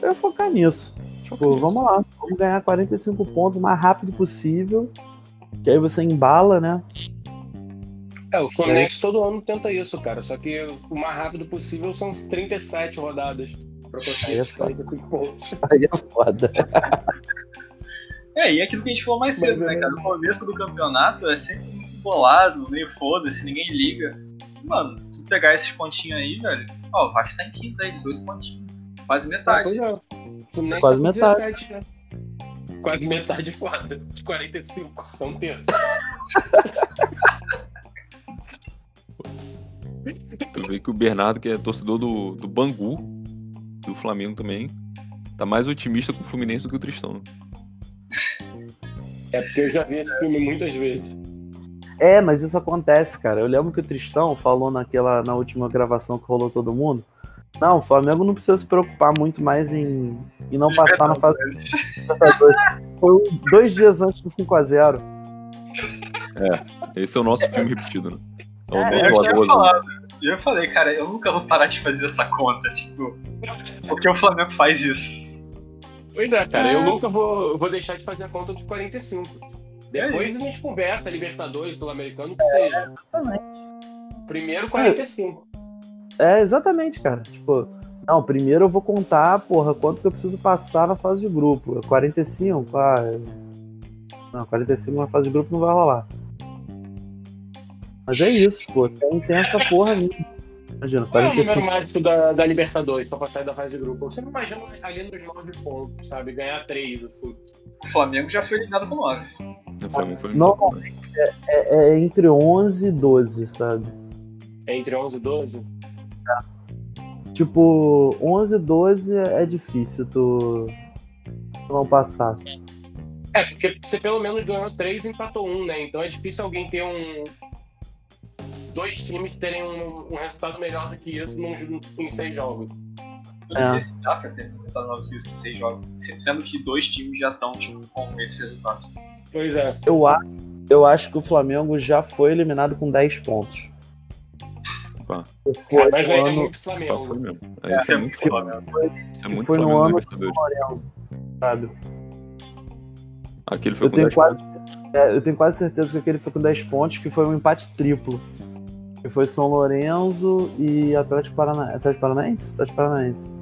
Eu ia focar nisso. Tipo, vamos lá, vamos ganhar 45 pontos o mais rápido possível. Que aí você embala, né? É, o Fluminense é. todo ano tenta isso, cara. Só que o mais rápido possível são 37 rodadas pra conseguir aí é esses 45 pontos. Aí é foda. É, e é aquilo que a gente falou mais cedo, Mas, né, é. cara? No começo do campeonato é sempre muito bolado, meio foda-se, ninguém liga. Mano, se tu pegar esses pontinhos aí, velho, ó, o Vasco tá em quinta aí, 18 pontinhos. Quase metade. É, Fluminense Quase tá metade. 17, né? Quase metade foda. De 45. É um terço. Tu vê que o Bernardo, que é torcedor do, do Bangu, do Flamengo também, tá mais otimista com o Fluminense do que o Tristão. É porque eu já vi esse filme muitas vezes. É, mas isso acontece, cara. Eu lembro que o Tristão falou naquela na última gravação que rolou todo mundo. Não, o Flamengo não precisa se preocupar muito mais em, em não passar na fase Foi dois dias antes do 5x0. É, esse é o nosso filme repetido, né? É, é, eu, tinha falado, eu falei, cara, eu nunca vou parar de fazer essa conta, tipo, porque o Flamengo faz isso. Pois é, cara, eu nunca vou, vou deixar de fazer a conta de 45. Depois a gente conversa, Libertadores, do americano, que é, seja. Exatamente. Primeiro 45. É, exatamente, cara. Tipo, não, primeiro eu vou contar, porra, quanto que eu preciso passar na fase de grupo. 45? Ah, não, 45 na fase de grupo não vai rolar. Mas é isso, pô. Tem, tem essa porra ali. Imagina, 45. Qual é o número mágico da, da Libertadores pra passar da fase de grupo? Eu sempre imagino ali nos 9 pontos, sabe? Ganhar 3, assim. O Flamengo já foi eliminado com 9. Normalmente é, é, é, entre 11 e 12, sabe? É entre 11 e 12? É. Tipo, 11 e 12 é difícil tu não passar. É, porque você pelo menos ganhou 3 e empatou 1, né? Então é difícil alguém ter um. Dois times terem um, um resultado melhor do que isso num, em seis jogos. Eu não sei se dá pra ter um resultado melhor do que isso em seis jogos. Sendo que dois times já estão tipo, com esse resultado. Pois é. Eu, eu acho que o Flamengo já foi eliminado com 10 pontos. Opa. Foi mas aí ano... é muito Flamengo. foi mesmo. É, é, é muito Flamengo. Foi, é muito foi Flamengo no ano de São Lourenço, sabe? Aquele foi eu com tenho 10 quase, pontos. É, eu tenho quase certeza que aquele foi com 10 pontos, que foi um empate triplo. Que foi São Lourenço e Atlético, Parana... Atlético Paranaense? Atlético Paranaense.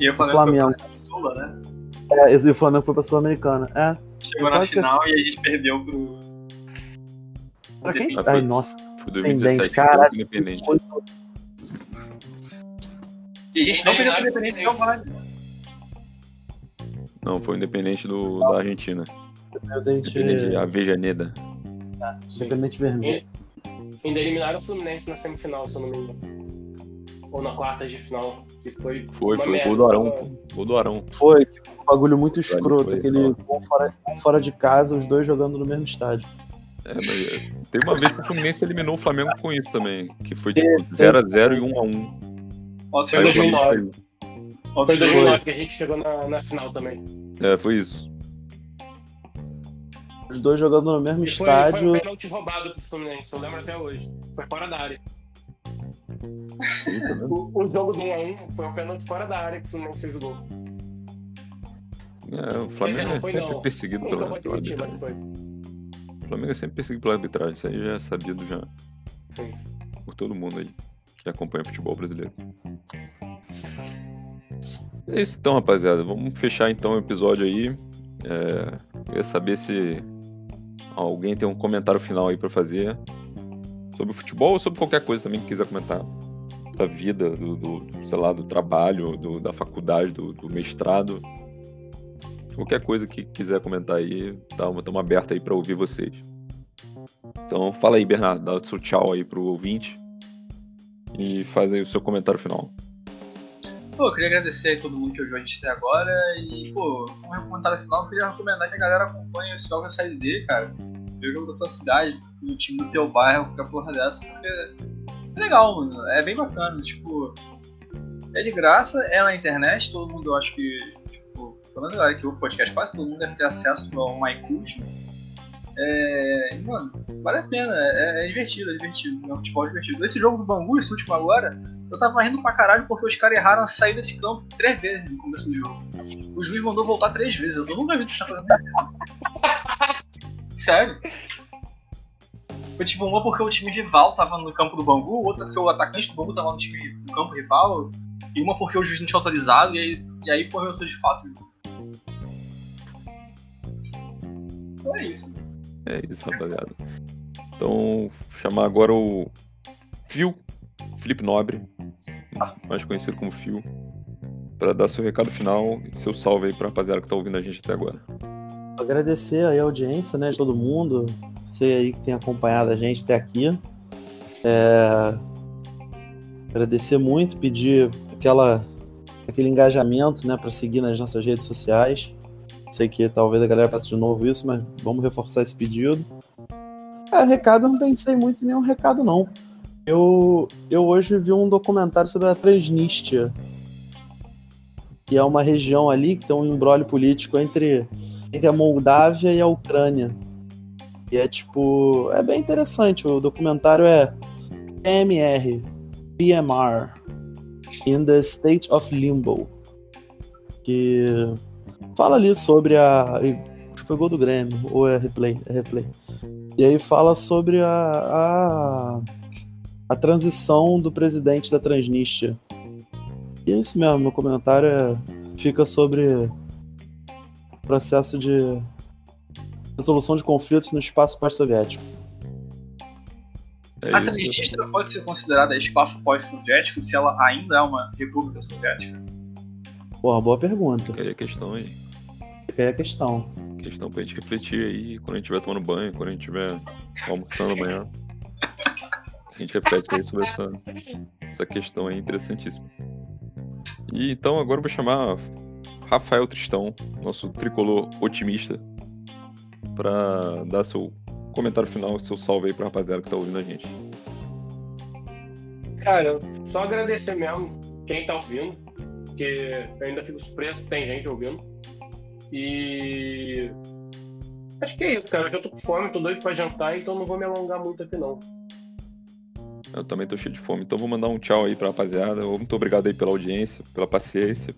E o Flamengo, Flamengo. foi pra Sula, né? É, e o Flamengo foi pra Sul-Americana. É. Chegou na final ser... e a gente perdeu pro. Pra quem? Ai, nossa. Foi 2017, cara. Independente. E a gente não perdeu pro Independente Del Vale. Não, foi o Independente do, da Argentina. Independente, Independente Avejaneda. Ah, Independente Vermelho. Ainda eliminaram o Fluminense na semifinal, se eu não me engano. Ou na quarta de final. Que foi, foi, foi o gol do Arão. Gol do Arão. Foi, um bagulho muito escroto. Foi, aquele gol fora, fora de casa, os dois jogando no mesmo estádio. É, mas tem uma vez que o Fluminense eliminou o Flamengo com isso também. Que foi tipo 0x0 e 1x1. Nossa, foi 2009. Foi 2009 que a gente chegou na, na final também. É, foi isso. Os dois jogando no mesmo e estádio. Foi, foi um pênalti roubado pro Fluminense, eu lembro até hoje. Foi fora da área. o, o, jogo do 1x1 foi um pênalti fora da área que o Fluminense fez o gol. É, o Flamengo dizer, é sempre não. perseguido pela, pela arbitragem. O Flamengo é sempre perseguido pela arbitragem, isso aí já é sabido já. Sim. Por todo mundo aí que acompanha o futebol brasileiro. É isso então, rapaziada. Vamos fechar então o episódio aí. É, eu queria saber se alguém tem um comentário final aí para fazer sobre o futebol ou sobre qualquer coisa também que quiser comentar da vida, do, do sei lá, do trabalho, do, da faculdade, do, do, mestrado. Qualquer coisa que quiser comentar aí, estamos tá, abertos aí para ouvir vocês. Então fala aí, Bernardo, dá o seu tchau aí pro ouvinte e faz aí o seu comentário final. Pô, eu queria agradecer a todo mundo que ouviu a gente até agora e, pô, como comentário final, eu queria recomendar que a galera acompanhe esse jogo da Série D, cara ver o jogo da tua cidade, no time do teu bairro, qualquer porra dessa, porque é legal, mano. É bem bacana, tipo. É de graça, é na internet, todo mundo, eu acho que, tipo, pelo menos a galera que o podcast quase todo mundo deve ter acesso ao MyCult. É, mano, vale a pena, é, é divertido, é divertido, é um futebol divertido. Esse jogo do Bangu, esse último agora, eu tava rindo pra caralho porque os caras erraram a saída de campo três vezes no começo do jogo. O juiz mandou voltar três vezes, eu nunca vi isso fazendo Sério. Foi tipo uma porque o time rival tava no campo do Bangu, outra porque o atacante do Bangu tava no, time, no campo rival, e uma porque o juiz não tinha autorizado, e aí, e aí correu de fato. Então é isso. É isso, rapaziada. Então, chamar agora o Fio, Felipe Nobre, mais conhecido como Fio, para dar seu recado final e seu salve aí pra rapaziada que tá ouvindo a gente até agora. Agradecer aí a audiência, né, de todo mundo, você aí que tem acompanhado a gente até aqui. É... Agradecer muito, pedir aquela, aquele engajamento, né, para seguir nas nossas redes sociais. Sei que talvez a galera passe de novo isso, mas vamos reforçar esse pedido. É, recado, não pensei muito em nenhum recado, não. Eu, eu hoje vi um documentário sobre a Transnistria, que é uma região ali que tem um embrólio político entre, entre a Moldávia e a Ucrânia. E é tipo. É bem interessante. O documentário é PMR, PMR, in the State of Limbo. Que fala ali sobre a. Acho que foi gol do Grêmio, ou é replay? É replay. E aí fala sobre a, a, a transição do presidente da Transnistria. E é isso mesmo, meu comentário é, fica sobre o processo de resolução de conflitos no espaço pós-soviético. É a Transnistria pode ser considerada espaço pós-soviético se ela ainda é uma república soviética? Porra, boa pergunta. A questão aí. Aí a questão. Questão pra gente refletir aí quando a gente estiver tomando banho, quando a gente estiver almoçando amanhã. A gente reflete aí sobre essa, essa questão aí interessantíssima. E então agora eu vou chamar Rafael Tristão, nosso tricolor otimista, para dar seu comentário final, seu salve aí pra rapaziada que tá ouvindo a gente. Cara, só agradecer mesmo quem tá ouvindo, porque eu ainda fico surpreso que tem gente ouvindo. E. Acho que é isso, cara. Eu já tô com fome, tô doido pra jantar, então não vou me alongar muito aqui não. Eu também tô cheio de fome, então vou mandar um tchau aí pra rapaziada. Muito obrigado aí pela audiência, pela paciência,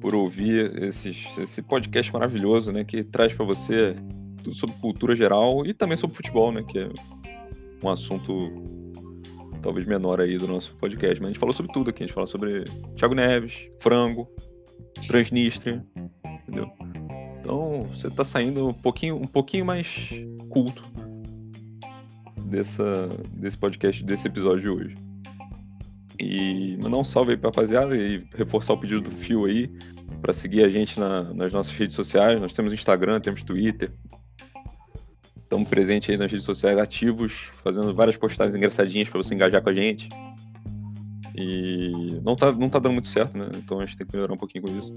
por ouvir esses, esse podcast maravilhoso, né? Que traz para você tudo sobre cultura geral e também sobre futebol, né? Que é um assunto talvez menor aí do nosso podcast. Mas a gente falou sobre tudo aqui. A gente falou sobre Thiago Neves, frango, Transnistria, entendeu? Então você tá saindo um pouquinho, um pouquinho mais culto dessa, desse podcast, desse episódio de hoje. E mandar um salve aí pra rapaziada e reforçar o pedido do Fio aí para seguir a gente na, nas nossas redes sociais. Nós temos Instagram, temos Twitter. Estamos presentes aí nas redes sociais ativos, fazendo várias postagens engraçadinhas para você engajar com a gente. E não tá, não tá dando muito certo, né? Então a gente tem que melhorar um pouquinho com isso.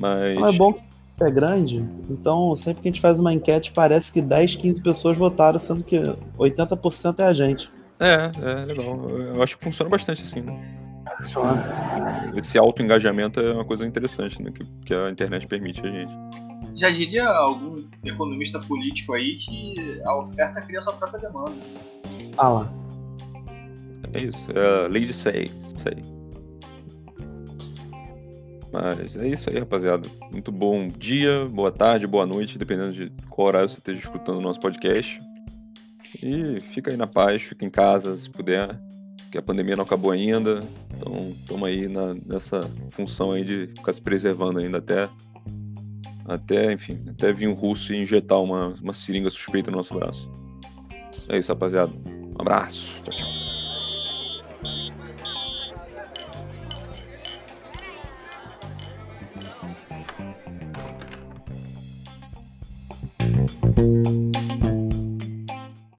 Mas. Não é bom é grande, então sempre que a gente faz uma enquete parece que 10, 15 pessoas votaram, sendo que 80% é a gente. É, é legal. Eu acho que funciona bastante assim, né? Funciona. Esse auto-engajamento é uma coisa interessante, né? Que, que a internet permite a gente. Já diria algum economista político aí que a oferta cria sua própria demanda. Ah lá. É isso, é a lei de sei, sei. Mas é isso aí, rapaziada. Muito bom dia, boa tarde, boa noite, dependendo de qual horário você esteja escutando o nosso podcast. E fica aí na paz, fica em casa se puder, que a pandemia não acabou ainda. Então estamos aí na, nessa função aí de ficar se preservando ainda até, até enfim, até vir um russo e injetar uma, uma seringa suspeita no nosso braço. É isso, rapaziada. Um abraço. Tchau, tchau.